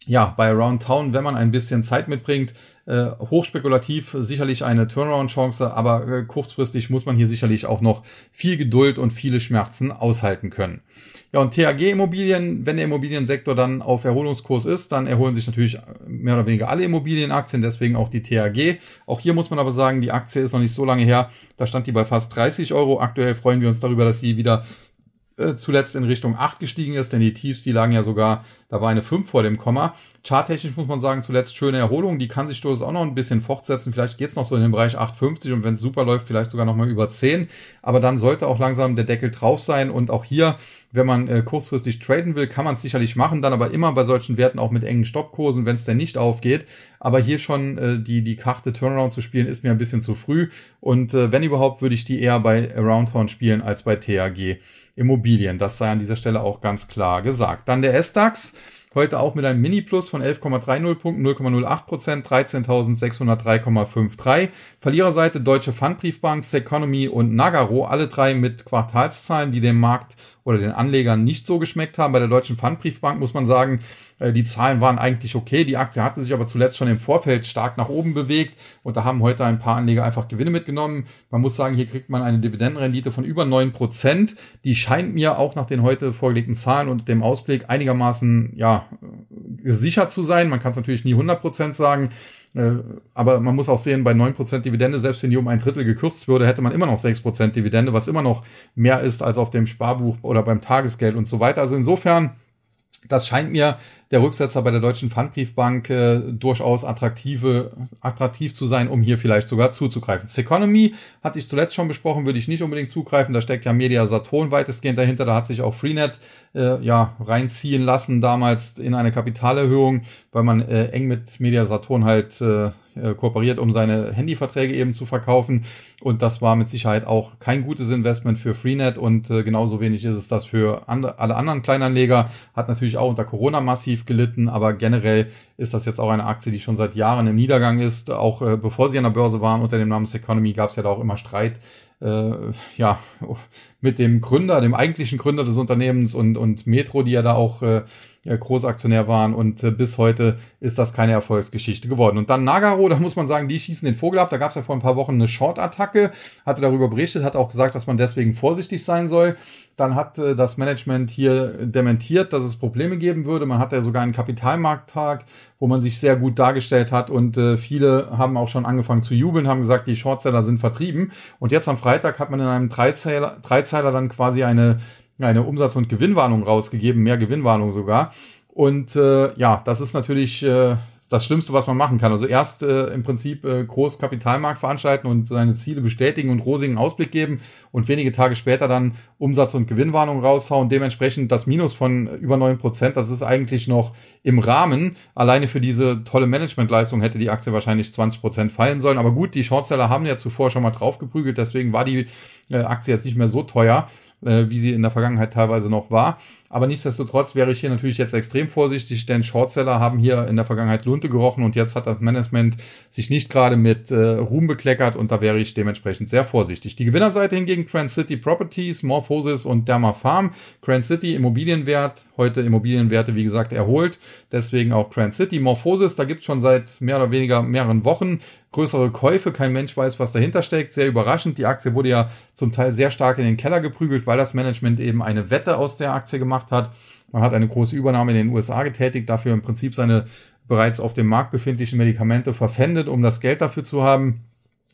ja, bei Around Town, wenn man ein bisschen Zeit mitbringt, äh, hochspekulativ sicherlich eine Turnaround-Chance, aber äh, kurzfristig muss man hier sicherlich auch noch viel Geduld und viele Schmerzen aushalten können. Ja, und THG-Immobilien, wenn der Immobiliensektor dann auf Erholungskurs ist, dann erholen sich natürlich mehr oder weniger alle Immobilienaktien, deswegen auch die THG. Auch hier muss man aber sagen, die Aktie ist noch nicht so lange her, da stand die bei fast 30 Euro. Aktuell freuen wir uns darüber, dass sie wieder äh, zuletzt in Richtung 8 gestiegen ist, denn die Tiefs, die lagen ja sogar, da war eine 5 vor dem Komma. Charttechnisch muss man sagen, zuletzt schöne Erholung, die kann sich durchaus auch noch ein bisschen fortsetzen, vielleicht geht's noch so in den Bereich 8,50 und wenn es super läuft, vielleicht sogar noch mal über 10, aber dann sollte auch langsam der Deckel drauf sein und auch hier, wenn man äh, kurzfristig traden will, kann man es sicherlich machen, dann aber immer bei solchen Werten auch mit engen Stoppkursen, wenn es denn nicht aufgeht, aber hier schon äh, die, die Karte Turnaround zu spielen, ist mir ein bisschen zu früh und äh, wenn überhaupt, würde ich die eher bei Aroundtown spielen als bei TAG. Immobilien. Das sei an dieser Stelle auch ganz klar gesagt. Dann der S-DAX. Heute auch mit einem Mini-Plus von 11,30 Punkten, 0,08 Prozent, 13.603,53. Verliererseite Deutsche Pfandbriefbank, Seconomy und Nagaro, alle drei mit Quartalszahlen, die dem Markt oder den Anlegern nicht so geschmeckt haben. Bei der Deutschen Pfandbriefbank muss man sagen, äh, die Zahlen waren eigentlich okay. Die Aktie hatte sich aber zuletzt schon im Vorfeld stark nach oben bewegt und da haben heute ein paar Anleger einfach Gewinne mitgenommen. Man muss sagen, hier kriegt man eine Dividendenrendite von über neun Prozent. Die scheint mir auch nach den heute vorgelegten Zahlen und dem Ausblick einigermaßen ja gesichert zu sein. Man kann es natürlich nie 100 Prozent sagen. Äh, aber man muss auch sehen, bei 9% Dividende, selbst wenn die um ein Drittel gekürzt würde, hätte man immer noch 6% Dividende, was immer noch mehr ist als auf dem Sparbuch oder beim Tagesgeld und so weiter. Also insofern das scheint mir der Rücksetzer bei der Deutschen Pfandbriefbank äh, durchaus attraktive, attraktiv zu sein, um hier vielleicht sogar zuzugreifen. Seconomy hatte ich zuletzt schon besprochen, würde ich nicht unbedingt zugreifen. Da steckt ja Media Saturn weitestgehend dahinter. Da hat sich auch Freenet äh, ja reinziehen lassen damals in eine Kapitalerhöhung, weil man äh, eng mit Media Saturn halt äh, äh, kooperiert, um seine Handyverträge eben zu verkaufen. Und das war mit Sicherheit auch kein gutes Investment für Freenet und äh, genauso wenig ist es das für andre, alle anderen Kleinanleger. Hat natürlich auch unter Corona massiv gelitten, aber generell ist das jetzt auch eine Aktie, die schon seit Jahren im Niedergang ist. Auch äh, bevor sie an der Börse waren unter dem Namen Economy gab es ja da auch immer Streit äh, ja, mit dem Gründer, dem eigentlichen Gründer des Unternehmens und, und Metro, die ja da auch äh, Großaktionär waren und äh, bis heute ist das keine Erfolgsgeschichte geworden. Und dann Nagaro, da muss man sagen, die schießen den Vogel ab. Da gab es ja vor ein paar Wochen eine Short-Attacke, hatte darüber berichtet, hat auch gesagt, dass man deswegen vorsichtig sein soll. Dann hat äh, das Management hier dementiert, dass es Probleme geben würde. Man hatte ja sogar einen Kapitalmarkttag, wo man sich sehr gut dargestellt hat und äh, viele haben auch schon angefangen zu jubeln, haben gesagt, die Shortseller sind vertrieben. Und jetzt am Freitag hat man in einem Dreizeiler, Dreizeiler dann quasi eine eine Umsatz- und Gewinnwarnung rausgegeben, mehr Gewinnwarnung sogar. Und äh, ja, das ist natürlich äh, das Schlimmste, was man machen kann. Also erst äh, im Prinzip äh, groß Kapitalmarkt veranstalten und seine Ziele bestätigen und rosigen Ausblick geben und wenige Tage später dann Umsatz- und Gewinnwarnung raushauen. Dementsprechend das Minus von über neun Prozent, das ist eigentlich noch im Rahmen. Alleine für diese tolle Managementleistung hätte die Aktie wahrscheinlich 20 Prozent fallen sollen. Aber gut, die Shortseller haben ja zuvor schon mal draufgeprügelt, deswegen war die äh, Aktie jetzt nicht mehr so teuer äh, wie sie in der Vergangenheit teilweise noch war. Aber nichtsdestotrotz wäre ich hier natürlich jetzt extrem vorsichtig, denn Shortseller haben hier in der Vergangenheit Lunte gerochen und jetzt hat das Management sich nicht gerade mit äh, Ruhm bekleckert und da wäre ich dementsprechend sehr vorsichtig. Die Gewinnerseite hingegen Grand City Properties, Morphosis und Derma Farm. Grand City Immobilienwert, heute Immobilienwerte wie gesagt erholt, deswegen auch Grand City. Morphosis, da gibt es schon seit mehr oder weniger mehreren Wochen größere Käufe. Kein Mensch weiß, was dahinter steckt. Sehr überraschend. Die Aktie wurde ja zum Teil sehr stark in den Keller geprügelt, weil das Management eben eine Wette aus der Aktie gemacht hat. Man hat eine große Übernahme in den USA getätigt, dafür im Prinzip seine bereits auf dem Markt befindlichen Medikamente verpfändet, um das Geld dafür zu haben.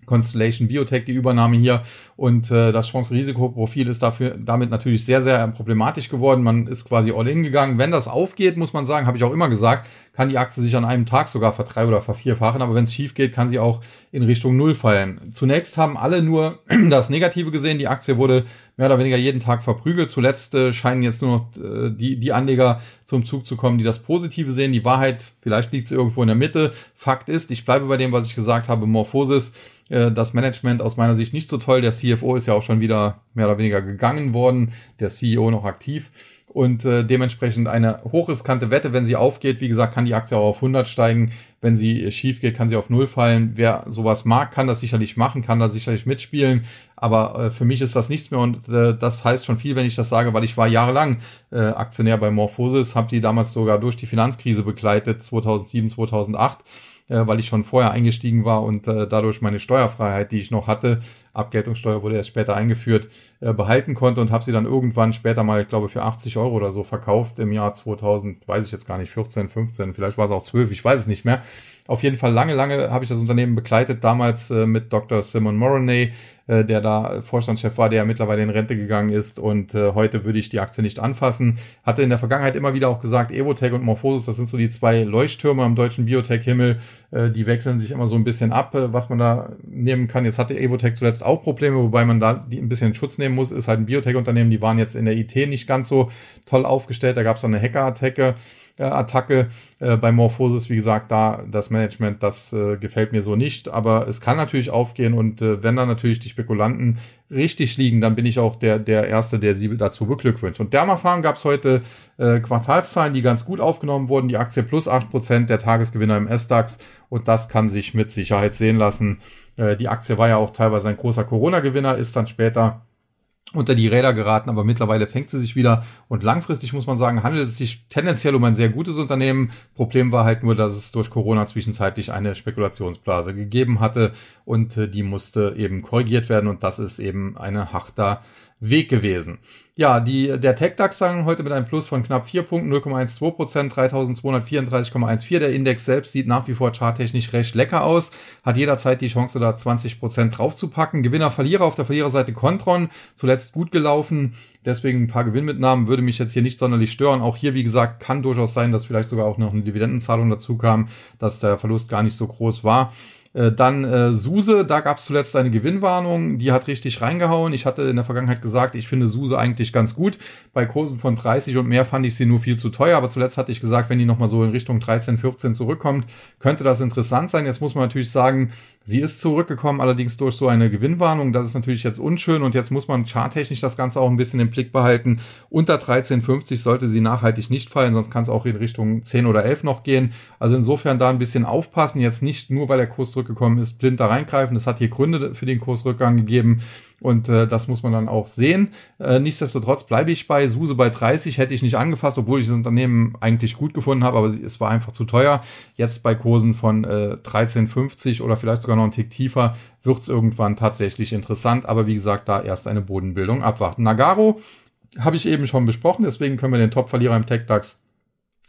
Constellation Biotech die Übernahme hier und äh, das Chance-Risikoprofil ist dafür damit natürlich sehr, sehr problematisch geworden. Man ist quasi all in gegangen. Wenn das aufgeht, muss man sagen, habe ich auch immer gesagt, kann die Aktie sich an einem Tag sogar verdrei- oder vervierfachen, aber wenn es schief geht, kann sie auch in Richtung Null fallen. Zunächst haben alle nur das Negative gesehen. Die Aktie wurde mehr oder weniger jeden Tag verprügelt. Zuletzt äh, scheinen jetzt nur noch äh, die, die Anleger zum Zug zu kommen, die das Positive sehen. Die Wahrheit, vielleicht liegt sie irgendwo in der Mitte. Fakt ist, ich bleibe bei dem, was ich gesagt habe, Morphosis das Management aus meiner Sicht nicht so toll. Der CFO ist ja auch schon wieder mehr oder weniger gegangen worden, der CEO noch aktiv. Und äh, dementsprechend eine hochriskante Wette, wenn sie aufgeht, wie gesagt, kann die Aktie auch auf 100 steigen, wenn sie schief geht, kann sie auf 0 fallen. Wer sowas mag, kann das sicherlich machen, kann da sicherlich mitspielen, aber äh, für mich ist das nichts mehr. Und äh, das heißt schon viel, wenn ich das sage, weil ich war jahrelang äh, Aktionär bei Morphosis, habe die damals sogar durch die Finanzkrise begleitet, 2007, 2008 äh, weil ich schon vorher eingestiegen war und äh, dadurch meine Steuerfreiheit, die ich noch hatte, Abgeltungssteuer wurde erst später eingeführt, äh, behalten konnte und habe sie dann irgendwann später mal, ich glaube, für 80 Euro oder so verkauft im Jahr 2000, weiß ich jetzt gar nicht, 14, 15, vielleicht war es auch 12, ich weiß es nicht mehr. Auf jeden Fall lange, lange habe ich das Unternehmen begleitet, damals äh, mit Dr. Simon Moroney, äh, der da Vorstandschef war, der ja mittlerweile in Rente gegangen ist und äh, heute würde ich die Aktie nicht anfassen. Hatte in der Vergangenheit immer wieder auch gesagt, Evotech und Morphosis, das sind so die zwei Leuchttürme am deutschen Biotech-Himmel, äh, die wechseln sich immer so ein bisschen ab, äh, was man da nehmen kann. Jetzt hatte Evotech zuletzt auch Probleme, wobei man da die ein bisschen Schutz nehmen muss, ist halt ein Biotech-Unternehmen, die waren jetzt in der IT nicht ganz so toll aufgestellt, da gab es eine Hacker-Attacke äh, Attacke äh, bei Morphosis. Wie gesagt, da das Management, das äh, gefällt mir so nicht. Aber es kann natürlich aufgehen und äh, wenn dann natürlich die Spekulanten richtig liegen, dann bin ich auch der, der Erste, der sie dazu beglückwünscht. Und Dermafarm gab es heute äh, Quartalszahlen, die ganz gut aufgenommen wurden. Die Aktie plus acht Prozent der Tagesgewinner im S-DAX und das kann sich mit Sicherheit sehen lassen. Äh, die Aktie war ja auch teilweise ein großer Corona-Gewinner, ist dann später unter die Räder geraten, aber mittlerweile fängt sie sich wieder und langfristig muss man sagen, handelt es sich tendenziell um ein sehr gutes Unternehmen. Problem war halt nur, dass es durch Corona zwischenzeitlich eine Spekulationsblase gegeben hatte und äh, die musste eben korrigiert werden und das ist eben eine harter Weg gewesen. Ja, die, der TechDAX sagen heute mit einem Plus von knapp 4 Punkten, 0,12 Prozent, 3234,14. Der Index selbst sieht nach wie vor charttechnisch recht lecker aus, hat jederzeit die Chance, da 20 Prozent draufzupacken. Gewinner, Verlierer auf der Verliererseite Contron, zuletzt gut gelaufen, deswegen ein paar Gewinnmitnahmen, würde mich jetzt hier nicht sonderlich stören. Auch hier, wie gesagt, kann durchaus sein, dass vielleicht sogar auch noch eine Dividendenzahlung dazu kam, dass der Verlust gar nicht so groß war. Äh, dann äh, Suse, da gab es zuletzt eine Gewinnwarnung, die hat richtig reingehauen. Ich hatte in der Vergangenheit gesagt, ich finde Suse eigentlich ganz gut. Bei Kursen von 30 und mehr fand ich sie nur viel zu teuer, aber zuletzt hatte ich gesagt, wenn die nochmal so in Richtung 13, 14 zurückkommt, könnte das interessant sein. Jetzt muss man natürlich sagen, Sie ist zurückgekommen, allerdings durch so eine Gewinnwarnung. Das ist natürlich jetzt unschön und jetzt muss man charttechnisch das Ganze auch ein bisschen im Blick behalten. Unter 13,50 sollte sie nachhaltig nicht fallen, sonst kann es auch in Richtung 10 oder 11 noch gehen. Also insofern da ein bisschen aufpassen. Jetzt nicht nur, weil der Kurs zurückgekommen ist, blind da reingreifen. Das hat hier Gründe für den Kursrückgang gegeben. Und äh, das muss man dann auch sehen. Äh, nichtsdestotrotz bleibe ich bei Suse bei 30, hätte ich nicht angefasst, obwohl ich das Unternehmen eigentlich gut gefunden habe, aber es war einfach zu teuer. Jetzt bei Kursen von äh, 13,50 oder vielleicht sogar noch einen Tick tiefer wird es irgendwann tatsächlich interessant. Aber wie gesagt, da erst eine Bodenbildung abwarten. Nagaro habe ich eben schon besprochen, deswegen können wir den Top-Verlierer im TechDAX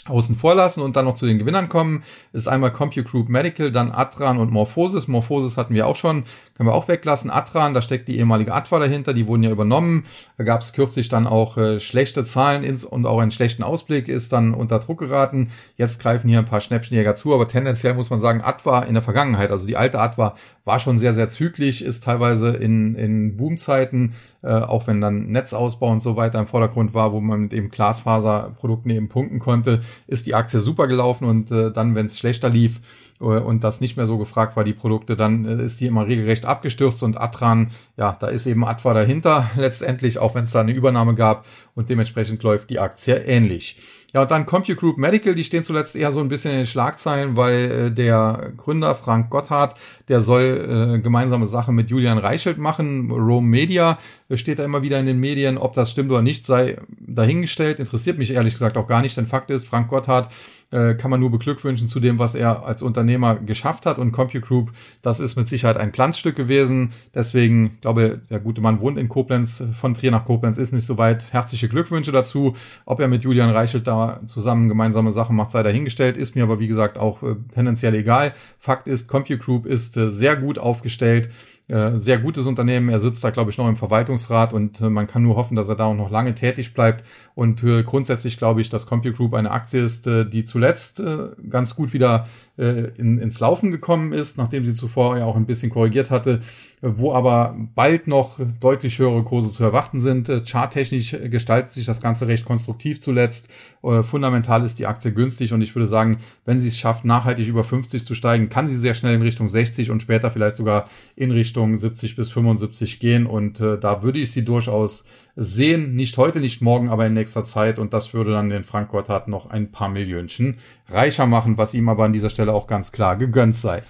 außen vor lassen und dann noch zu den Gewinnern kommen, ist einmal CompuGroup Medical, dann Atran und Morphosis. Morphosis hatten wir auch schon, können wir auch weglassen. Atran, da steckt die ehemalige Atva dahinter, die wurden ja übernommen. Da gab es kürzlich dann auch äh, schlechte Zahlen ins und auch einen schlechten Ausblick, ist dann unter Druck geraten. Jetzt greifen hier ein paar Schnäppchenjäger zu, aber tendenziell muss man sagen, Atva in der Vergangenheit, also die alte Atva war schon sehr, sehr zügig, ist teilweise in, in Boomzeiten, äh, auch wenn dann Netzausbau und so weiter im Vordergrund war, wo man mit eben Glasfaserprodukten eben punkten konnte, ist die Aktie super gelaufen und äh, dann, wenn es schlechter lief, äh, und das nicht mehr so gefragt war, die Produkte, dann äh, ist die immer regelrecht abgestürzt und Atran, ja, da ist eben Atva dahinter letztendlich, auch wenn es da eine Übernahme gab und dementsprechend läuft die Aktie ähnlich. Ja, und dann CompuGroup Medical, die stehen zuletzt eher so ein bisschen in den Schlagzeilen, weil äh, der Gründer Frank Gotthard, der soll äh, gemeinsame Sache mit Julian Reichelt machen. Rome Media steht da immer wieder in den Medien. Ob das stimmt oder nicht, sei dahingestellt. Interessiert mich ehrlich gesagt auch gar nicht, denn Fakt ist, Frank Gotthard äh, kann man nur beglückwünschen zu dem, was er als Unternehmer geschafft hat. Und CompuGroup, das ist mit Sicherheit ein Glanzstück gewesen. Deswegen, glaube der gute Mann wohnt in Koblenz, von Trier nach Koblenz ist nicht so weit. Herzliche Glückwünsche dazu. Ob er mit Julian Reichelt da zusammen gemeinsame Sachen macht, sei dahingestellt. Ist mir aber, wie gesagt, auch äh, tendenziell egal. Fakt ist, CompuGroup ist äh, sehr gut aufgestellt äh, sehr gutes Unternehmen. Er sitzt da, glaube ich, noch im Verwaltungsrat und äh, man kann nur hoffen, dass er da auch noch lange tätig bleibt. Und äh, grundsätzlich glaube ich, dass CompuGroup eine Aktie ist, äh, die zuletzt ganz gut wieder äh, in, ins Laufen gekommen ist, nachdem sie zuvor ja auch ein bisschen korrigiert hatte, wo aber bald noch deutlich höhere Kurse zu erwarten sind. Äh, charttechnisch gestaltet sich das Ganze recht konstruktiv zuletzt. Äh, fundamental ist die Aktie günstig und ich würde sagen, wenn sie es schafft, nachhaltig über 50 zu steigen, kann sie sehr schnell in Richtung 60 und später vielleicht sogar in Richtung 70 bis 75 gehen und äh, da würde ich sie durchaus sehen. Nicht heute, nicht morgen, aber in nächster Zeit. Und das würde dann den Frank Gotthard noch ein paar Millionchen reicher machen, was ihm aber an dieser Stelle auch ganz klar gegönnt sei.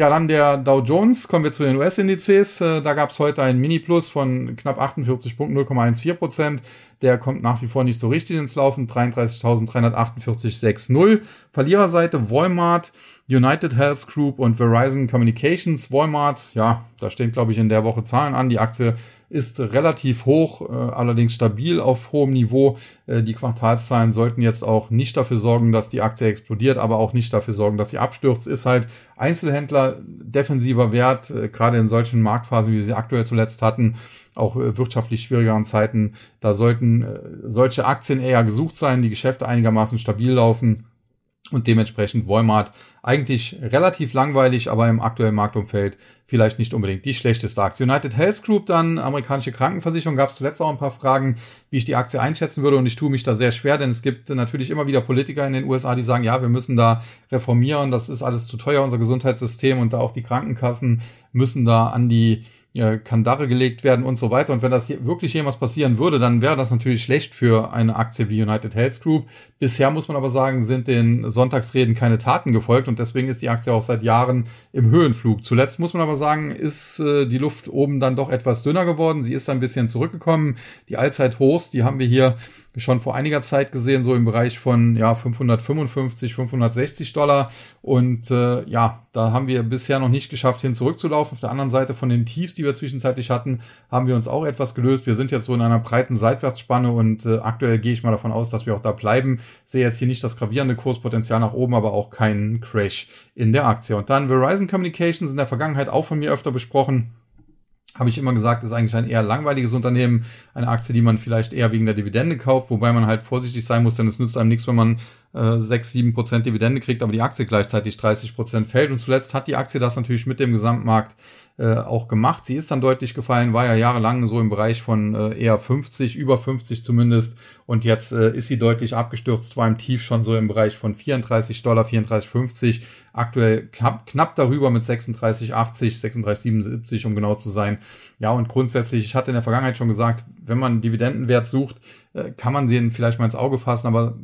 Ja, dann der Dow Jones. Kommen wir zu den US-Indizes. Äh, da gab es heute einen Mini-Plus von knapp 48 Punkten, 0,14 Prozent. Der kommt nach wie vor nicht so richtig ins Laufen. 33.348,60. Verliererseite Walmart, United Health Group und Verizon Communications. Walmart, ja, da stehen, glaube ich, in der Woche Zahlen an. Die Aktie ist relativ hoch, äh, allerdings stabil auf hohem Niveau. Äh, die Quartalszahlen sollten jetzt auch nicht dafür sorgen, dass die Aktie explodiert, aber auch nicht dafür sorgen, dass sie abstürzt. Ist halt Einzelhändler defensiver Wert, äh, gerade in solchen Marktphasen, wie wir sie aktuell zuletzt hatten, auch wirtschaftlich schwierigeren Zeiten. Da sollten solche Aktien eher gesucht sein, die Geschäfte einigermaßen stabil laufen und dementsprechend Walmart. Eigentlich relativ langweilig, aber im aktuellen Marktumfeld vielleicht nicht unbedingt die schlechteste Aktie. United Health Group, dann amerikanische Krankenversicherung, gab es zuletzt auch ein paar Fragen, wie ich die Aktie einschätzen würde. Und ich tue mich da sehr schwer, denn es gibt natürlich immer wieder Politiker in den USA, die sagen, ja, wir müssen da reformieren, das ist alles zu teuer, unser Gesundheitssystem. Und da auch die Krankenkassen müssen da an die äh, Kandare gelegt werden und so weiter. Und wenn das hier wirklich jemals passieren würde, dann wäre das natürlich schlecht für eine Aktie wie United Health Group. Bisher muss man aber sagen, sind den Sonntagsreden keine Taten gefolgt und deswegen ist die Aktie auch seit Jahren im Höhenflug. Zuletzt muss man aber sagen, ist äh, die Luft oben dann doch etwas dünner geworden. Sie ist ein bisschen zurückgekommen. Die Allzeithochs, die haben wir hier schon vor einiger Zeit gesehen, so im Bereich von ja 555, 560 Dollar. Und äh, ja, da haben wir bisher noch nicht geschafft, hin zurückzulaufen. Auf der anderen Seite von den Tiefs, die wir zwischenzeitlich hatten, haben wir uns auch etwas gelöst. Wir sind jetzt so in einer breiten Seitwärtsspanne und äh, aktuell gehe ich mal davon aus, dass wir auch da bleiben. Sehe jetzt hier nicht das gravierende Kurspotenzial nach oben, aber auch keinen Crash in der Aktie. Und dann Verizon Communications in der Vergangenheit auch von mir öfter besprochen habe ich immer gesagt, ist eigentlich ein eher langweiliges Unternehmen, eine Aktie, die man vielleicht eher wegen der Dividende kauft, wobei man halt vorsichtig sein muss, denn es nützt einem nichts, wenn man äh, 6, 7 Prozent Dividende kriegt, aber die Aktie gleichzeitig 30 Prozent fällt. Und zuletzt hat die Aktie das natürlich mit dem Gesamtmarkt äh, auch gemacht. Sie ist dann deutlich gefallen, war ja jahrelang so im Bereich von äh, eher 50, über 50 zumindest. Und jetzt äh, ist sie deutlich abgestürzt, zwar im Tief schon so im Bereich von 34 Dollar, 34,50 aktuell knapp, knapp darüber mit 36,80, 36,77, um genau zu sein. Ja, und grundsätzlich, ich hatte in der Vergangenheit schon gesagt, wenn man Dividendenwert sucht, äh, kann man den vielleicht mal ins Auge fassen, aber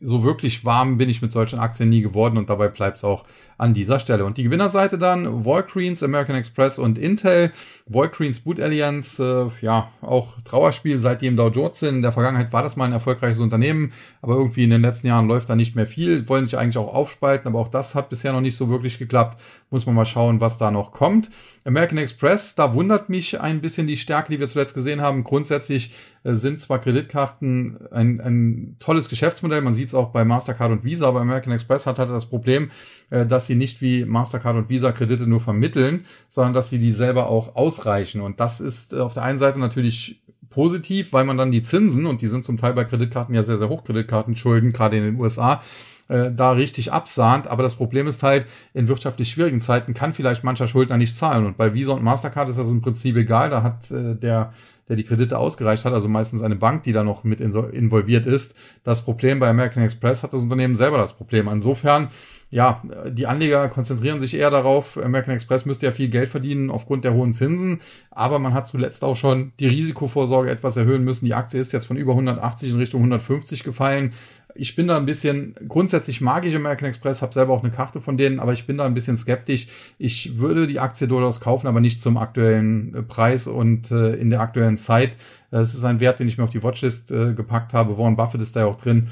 so wirklich warm bin ich mit solchen Aktien nie geworden und dabei bleibt es auch an dieser Stelle. Und die Gewinnerseite dann Walgreens, American Express und Intel. Walgreens Boot Alliance, äh, ja, auch Trauerspiel seit die im Dow Jones sind. In der Vergangenheit war das mal ein erfolgreiches Unternehmen, aber irgendwie in den letzten Jahren läuft da nicht mehr viel. Wollen sich eigentlich auch aufspalten, aber auch das hat bisher noch nicht so wirklich geklappt. Muss man mal schauen, was da noch kommt. American Express, da wundert mich ein bisschen die Stärke, die wir zuletzt gesehen haben. Grundsätzlich äh, sind zwar Kreditkarten ein, ein tolles Geschäftsmodell, man sieht es auch bei Mastercard und Visa, aber American Express hat halt das Problem, äh, dass sie nicht wie Mastercard und Visa Kredite nur vermitteln, sondern dass sie die selber auch ausreichen. Und das ist auf der einen Seite natürlich positiv, weil man dann die Zinsen, und die sind zum Teil bei Kreditkarten ja sehr, sehr hoch, Kreditkartenschulden, gerade in den USA, äh, da richtig absahnt. Aber das Problem ist halt, in wirtschaftlich schwierigen Zeiten kann vielleicht mancher Schuldner nicht zahlen. Und bei Visa und Mastercard ist das im Prinzip egal. Da hat äh, der der die Kredite ausgereicht hat, also meistens eine Bank, die da noch mit involviert ist. Das Problem bei American Express hat das Unternehmen selber das Problem. Insofern ja, die Anleger konzentrieren sich eher darauf, American Express müsste ja viel Geld verdienen aufgrund der hohen Zinsen, aber man hat zuletzt auch schon die Risikovorsorge etwas erhöhen müssen. Die Aktie ist jetzt von über 180 in Richtung 150 gefallen. Ich bin da ein bisschen, grundsätzlich mag ich American Express, habe selber auch eine Karte von denen, aber ich bin da ein bisschen skeptisch. Ich würde die Aktie durchaus kaufen, aber nicht zum aktuellen äh, Preis und äh, in der aktuellen Zeit. Es ist ein Wert, den ich mir auf die Watchlist äh, gepackt habe. Warren Buffett ist da ja auch drin.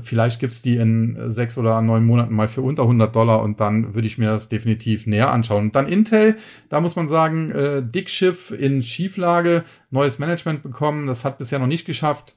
Vielleicht gibt's die in sechs oder neun Monaten mal für unter 100 Dollar und dann würde ich mir das definitiv näher anschauen. Und dann Intel, da muss man sagen, äh, Dickschiff in Schieflage, neues Management bekommen. Das hat bisher noch nicht geschafft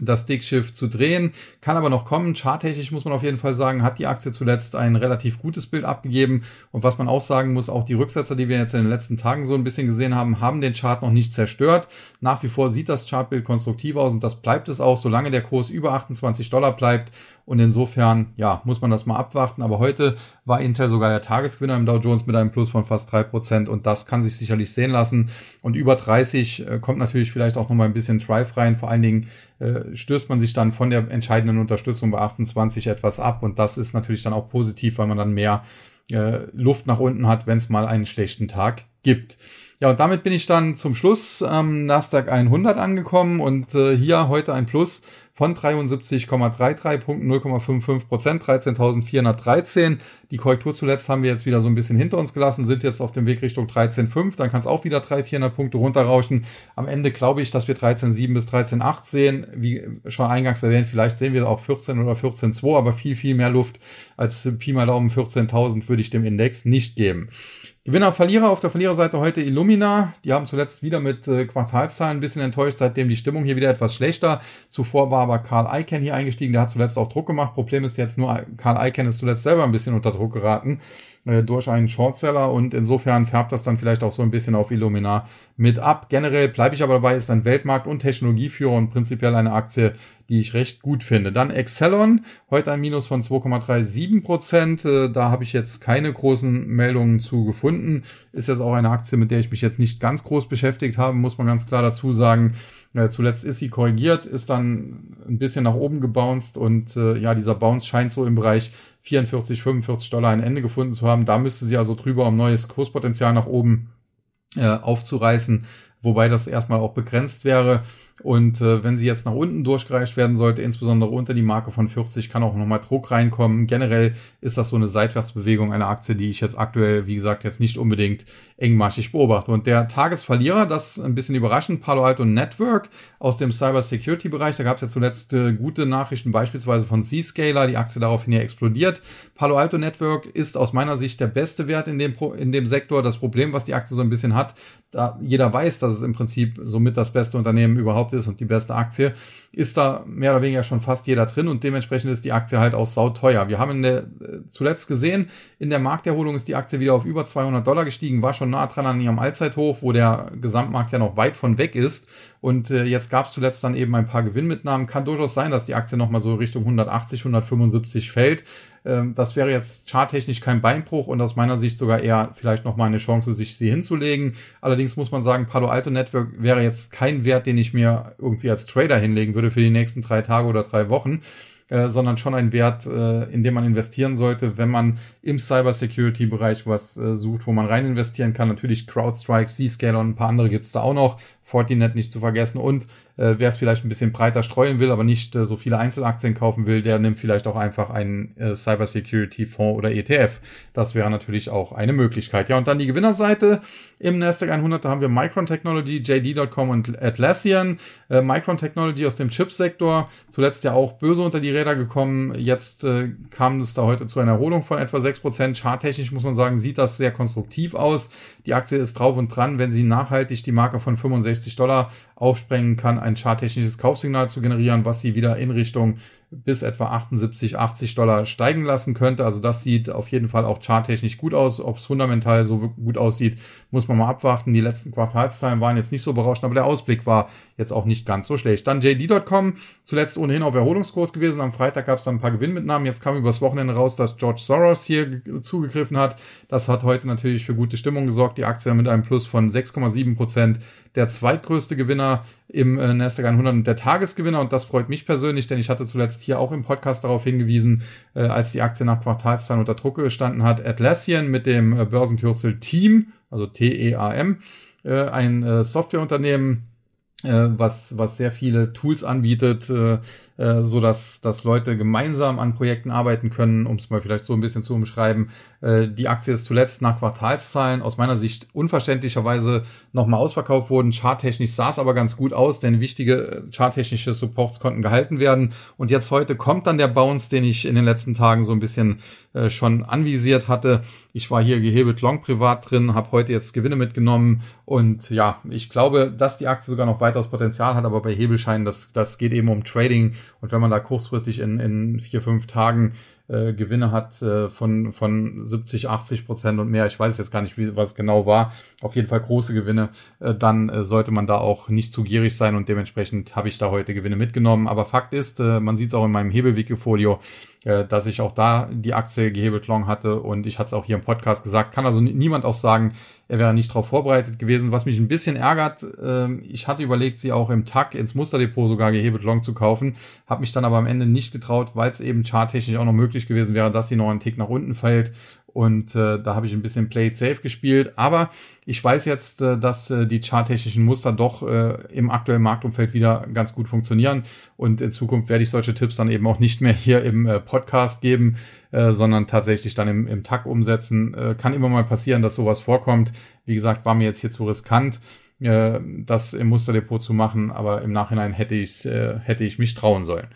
das Dickschiff zu drehen, kann aber noch kommen. Charttechnisch muss man auf jeden Fall sagen, hat die Aktie zuletzt ein relativ gutes Bild abgegeben. Und was man auch sagen muss, auch die Rücksetzer, die wir jetzt in den letzten Tagen so ein bisschen gesehen haben, haben den Chart noch nicht zerstört. Nach wie vor sieht das Chartbild konstruktiv aus und das bleibt es auch, solange der Kurs über 28 Dollar bleibt und insofern, ja, muss man das mal abwarten. Aber heute war Intel sogar der Tagesgewinner im Dow Jones mit einem Plus von fast drei Prozent. Und das kann sich sicherlich sehen lassen. Und über 30 äh, kommt natürlich vielleicht auch nochmal ein bisschen Drive rein. Vor allen Dingen äh, stößt man sich dann von der entscheidenden Unterstützung bei 28 etwas ab. Und das ist natürlich dann auch positiv, weil man dann mehr äh, Luft nach unten hat, wenn es mal einen schlechten Tag gibt. Ja, und damit bin ich dann zum Schluss am Nasdaq 100 angekommen und äh, hier heute ein Plus von 73,33 Punkten, 0,55 Prozent, 13.413. Die Korrektur zuletzt haben wir jetzt wieder so ein bisschen hinter uns gelassen, sind jetzt auf dem Weg Richtung 13,5. Dann kann es auch wieder 300, 400 Punkte runterrauschen. Am Ende glaube ich, dass wir 13,7 bis 13,8 sehen. Wie schon eingangs erwähnt, vielleicht sehen wir auch 14 oder 14,2, aber viel, viel mehr Luft als Pi mal Daumen 14.000 würde ich dem Index nicht geben. Gewinner, Verlierer auf der Verliererseite heute Illumina. Die haben zuletzt wieder mit äh, Quartalszahlen ein bisschen enttäuscht, seitdem die Stimmung hier wieder etwas schlechter. Zuvor war aber Karl Icahn hier eingestiegen, der hat zuletzt auch Druck gemacht. Problem ist jetzt nur, Karl Icahn ist zuletzt selber ein bisschen unter Druck geraten äh, durch einen Shortseller und insofern färbt das dann vielleicht auch so ein bisschen auf Illumina mit ab. Generell bleibe ich aber dabei, ist ein Weltmarkt- und Technologieführer und prinzipiell eine Aktie, die ich recht gut finde. Dann Excelon, heute ein Minus von 2,37 Prozent. Äh, da habe ich jetzt keine großen Meldungen zu gefunden. Ist jetzt auch eine Aktie, mit der ich mich jetzt nicht ganz groß beschäftigt habe, muss man ganz klar dazu sagen. Ja, zuletzt ist sie korrigiert, ist dann ein bisschen nach oben gebounced und äh, ja, dieser Bounce scheint so im Bereich 44, 45 Dollar ein Ende gefunden zu haben. Da müsste sie also drüber, um neues Kurspotenzial nach oben äh, aufzureißen, wobei das erstmal auch begrenzt wäre. Und äh, wenn sie jetzt nach unten durchgereicht werden sollte, insbesondere unter die Marke von 40, kann auch nochmal Druck reinkommen. Generell ist das so eine Seitwärtsbewegung einer Aktie, die ich jetzt aktuell, wie gesagt, jetzt nicht unbedingt engmaschig beobachte. Und der Tagesverlierer, das ein bisschen überraschend, Palo Alto Network aus dem Cyber Security Bereich. Da gab es ja zuletzt äh, gute Nachrichten, beispielsweise von Zscaler, die Aktie daraufhin ja explodiert. Palo Alto Network ist aus meiner Sicht der beste Wert in dem, in dem Sektor. Das Problem, was die Aktie so ein bisschen hat, da jeder weiß, dass es im Prinzip somit das beste Unternehmen überhaupt ist und die beste Aktie, ist da mehr oder weniger schon fast jeder drin und dementsprechend ist die Aktie halt auch sauteuer. Wir haben in der, äh, zuletzt gesehen, in der Markterholung ist die Aktie wieder auf über 200 Dollar gestiegen, war schon nah dran an ihrem Allzeithoch, wo der Gesamtmarkt ja noch weit von weg ist und äh, jetzt gab es zuletzt dann eben ein paar Gewinnmitnahmen. Kann durchaus sein, dass die Aktie nochmal so Richtung 180, 175 fällt. Ähm, das wäre jetzt charttechnisch kein Beinbruch und aus meiner Sicht sogar eher vielleicht nochmal eine Chance, sich sie hinzulegen. Allerdings muss man sagen, Palo Alto Network wäre jetzt kein Wert, den ich mir irgendwie als Trader hinlegen würde für die nächsten drei Tage oder drei Wochen. Äh, sondern schon ein Wert, äh, in dem man investieren sollte, wenn man im Cybersecurity-Bereich was äh, sucht, wo man rein investieren kann. Natürlich CrowdStrike, Zscaler und ein paar andere gibt's da auch noch. Fortinet nicht zu vergessen und äh, wer es vielleicht ein bisschen breiter streuen will, aber nicht äh, so viele Einzelaktien kaufen will, der nimmt vielleicht auch einfach einen äh, Cybersecurity Fonds oder ETF. Das wäre natürlich auch eine Möglichkeit. Ja, und dann die Gewinnerseite im Nasdaq 100, da haben wir Micron Technology, JD.com und Atlassian. Äh, Micron Technology aus dem Chipsektor, zuletzt ja auch böse unter die Räder gekommen. Jetzt äh, kam es da heute zu einer Erholung von etwa 6%. Charttechnisch muss man sagen, sieht das sehr konstruktiv aus. Die Aktie ist drauf und dran, wenn sie nachhaltig die Marke von 65 Dollar aufsprengen kann, ein charttechnisches Kaufsignal zu generieren, was sie wieder in Richtung bis etwa 78, 80 Dollar steigen lassen könnte. Also das sieht auf jeden Fall auch charttechnisch gut aus. Ob es fundamental so gut aussieht, muss man mal abwarten. Die letzten Quartalszahlen waren jetzt nicht so berauschend, aber der Ausblick war jetzt auch nicht ganz so schlecht. Dann JD.com, zuletzt ohnehin auf Erholungskurs gewesen. Am Freitag gab es dann ein paar Gewinnmitnahmen. Jetzt kam übers Wochenende raus, dass George Soros hier zugegriffen hat. Das hat heute natürlich für gute Stimmung gesorgt. Die Aktie mit einem Plus von 6,7 Prozent. Der zweitgrößte Gewinner im äh, Nasdaq 100 und der Tagesgewinner. Und das freut mich persönlich, denn ich hatte zuletzt hier auch im Podcast darauf hingewiesen, äh, als die Aktie nach Quartalszahlen unter Druck gestanden hat. Atlassian mit dem äh, Börsenkürzel Team, also T-E-A-M, äh, ein äh, Softwareunternehmen, äh, was, was sehr viele Tools anbietet, äh, so dass, dass Leute gemeinsam an Projekten arbeiten können, um es mal vielleicht so ein bisschen zu umschreiben. Äh, die Aktie ist zuletzt nach Quartalszahlen aus meiner Sicht unverständlicherweise nochmal ausverkauft worden. Charttechnisch sah es aber ganz gut aus, denn wichtige äh, charttechnische Supports konnten gehalten werden. Und jetzt heute kommt dann der Bounce, den ich in den letzten Tagen so ein bisschen äh, schon anvisiert hatte. Ich war hier gehebelt long privat drin, habe heute jetzt Gewinne mitgenommen und ja, ich glaube, dass die Aktie sogar noch weiteres Potenzial hat, aber bei Hebelscheinen, das, das geht eben um Trading und wenn man da kurzfristig in, in vier, fünf Tagen äh, Gewinne hat äh, von, von 70, 80 Prozent und mehr, ich weiß jetzt gar nicht, wie, was genau war, auf jeden Fall große Gewinne, äh, dann äh, sollte man da auch nicht zu gierig sein und dementsprechend habe ich da heute Gewinne mitgenommen. Aber Fakt ist, äh, man sieht es auch in meinem Hebelwikifolio, äh, dass ich auch da die Aktie gehebelt long hatte und ich hatte es auch hier im Podcast gesagt, kann also niemand auch sagen, er wäre nicht darauf vorbereitet gewesen. Was mich ein bisschen ärgert, äh, ich hatte überlegt, sie auch im TAC ins Musterdepot sogar gehebelt long zu kaufen, habe mich dann aber am Ende nicht getraut, weil es eben charttechnisch auch noch möglich gewesen wäre, dass sie noch einen Tick nach unten fällt und äh, da habe ich ein bisschen Play Safe gespielt. Aber ich weiß jetzt, äh, dass äh, die charttechnischen Muster doch äh, im aktuellen Marktumfeld wieder ganz gut funktionieren. Und in Zukunft werde ich solche Tipps dann eben auch nicht mehr hier im äh, Podcast geben, äh, sondern tatsächlich dann im, im Tag umsetzen. Äh, kann immer mal passieren, dass sowas vorkommt. Wie gesagt, war mir jetzt hier zu riskant äh, das im Musterdepot zu machen, aber im Nachhinein hätte ich äh, hätte ich mich trauen sollen.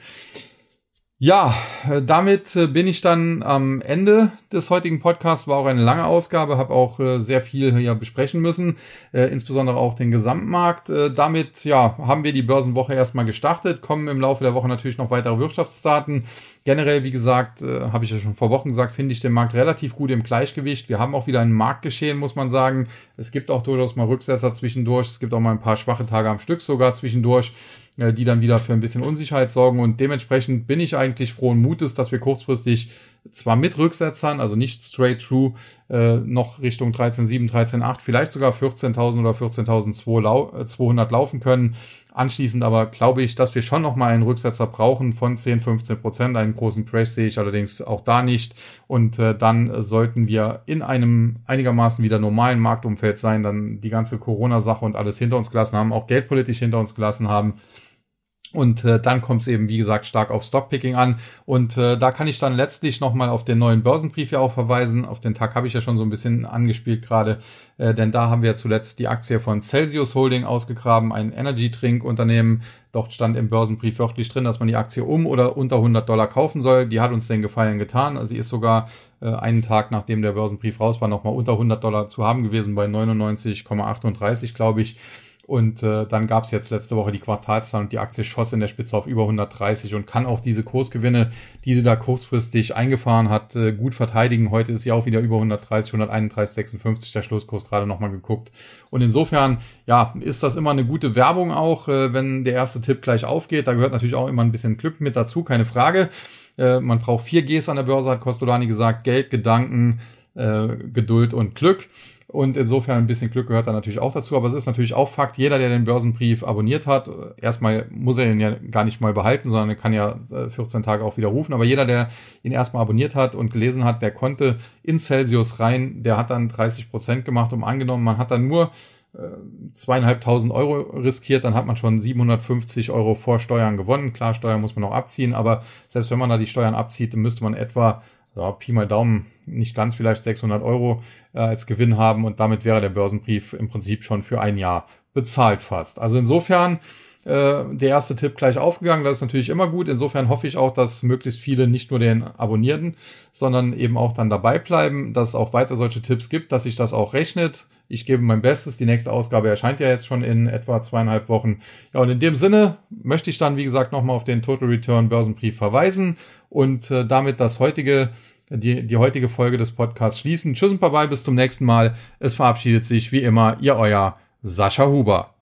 Ja, äh, damit äh, bin ich dann am Ende des heutigen Podcasts. War auch eine lange Ausgabe, habe auch äh, sehr viel hier besprechen müssen, insbesondere auch den Gesamtmarkt. Damit ja, haben wir die Börsenwoche erstmal gestartet, kommen im Laufe der Woche natürlich noch weitere Wirtschaftsdaten. Generell, wie gesagt, habe ich ja schon vor Wochen gesagt, finde ich den Markt relativ gut im Gleichgewicht. Wir haben auch wieder ein Marktgeschehen, muss man sagen. Es gibt auch durchaus mal Rücksetzer zwischendurch. Es gibt auch mal ein paar schwache Tage am Stück sogar zwischendurch. Äh, die dann wieder für ein bisschen Unsicherheit sorgen. Und dementsprechend bin ich eigentlich frohen Mutes, dass wir kurzfristig zwar mit Rücksetzern, also nicht straight through, äh, noch Richtung 13.7, 13.8, vielleicht sogar 14.000 oder 14.200 laufen können. Anschließend aber glaube ich, dass wir schon nochmal einen Rücksetzer brauchen von 10, 15 Prozent. Einen großen Crash sehe ich allerdings auch da nicht. Und äh, dann sollten wir in einem einigermaßen wieder normalen Marktumfeld sein, dann die ganze Corona-Sache und alles hinter uns gelassen haben, auch geldpolitisch hinter uns gelassen haben und äh, dann kommt es eben, wie gesagt, stark auf Stockpicking an. Und äh, da kann ich dann letztlich nochmal auf den neuen Börsenbrief ja auch verweisen. Auf den Tag habe ich ja schon so ein bisschen angespielt gerade. Äh, denn da haben wir zuletzt die Aktie von Celsius Holding ausgegraben, ein Energy-Trink-Unternehmen. Dort stand im Börsenbrief wörtlich drin, dass man die Aktie um oder unter 100 Dollar kaufen soll. Die hat uns den Gefallen getan. Also sie ist sogar äh, einen Tag, nachdem der Börsenbrief raus war, nochmal unter 100 Dollar zu haben gewesen, bei 99,38, glaube ich. Und äh, dann gab es jetzt letzte Woche die Quartalszahlen und die Aktie schoss in der Spitze auf über 130 und kann auch diese Kursgewinne, die sie da kurzfristig eingefahren hat, äh, gut verteidigen. Heute ist sie auch wieder über 130, 131, 56 der Schlusskurs gerade nochmal geguckt. Und insofern, ja, ist das immer eine gute Werbung auch, äh, wenn der erste Tipp gleich aufgeht. Da gehört natürlich auch immer ein bisschen Glück mit dazu, keine Frage. Äh, man braucht vier Gs an der Börse, hat Costolani gesagt. Geld, Gedanken, äh, Geduld und Glück. Und insofern ein bisschen Glück gehört da natürlich auch dazu. Aber es ist natürlich auch Fakt, jeder, der den Börsenbrief abonniert hat, erstmal muss er ihn ja gar nicht mal behalten, sondern er kann ja 14 äh, Tage auch wieder rufen. Aber jeder, der ihn erstmal abonniert hat und gelesen hat, der konnte in Celsius rein, der hat dann 30 Prozent gemacht, um angenommen, man hat dann nur zweieinhalbtausend Euro riskiert, dann hat man schon 750 Euro vor Steuern gewonnen. Klar, Steuern muss man noch abziehen, aber selbst wenn man da die Steuern abzieht, dann müsste man etwa, ja, Pi mal Daumen, nicht ganz vielleicht 600 Euro äh, als Gewinn haben und damit wäre der Börsenbrief im Prinzip schon für ein Jahr bezahlt fast. Also insofern äh, der erste Tipp gleich aufgegangen, das ist natürlich immer gut. Insofern hoffe ich auch, dass möglichst viele nicht nur den Abonnierten, sondern eben auch dann dabei bleiben, dass es auch weiter solche Tipps gibt, dass sich das auch rechnet ich gebe mein Bestes. Die nächste Ausgabe erscheint ja jetzt schon in etwa zweieinhalb Wochen. Ja, und in dem Sinne möchte ich dann, wie gesagt, nochmal auf den Total Return Börsenbrief verweisen und äh, damit das heutige, die, die heutige Folge des Podcasts schließen. Tschüss und bye bye, bis zum nächsten Mal. Es verabschiedet sich wie immer Ihr euer Sascha Huber.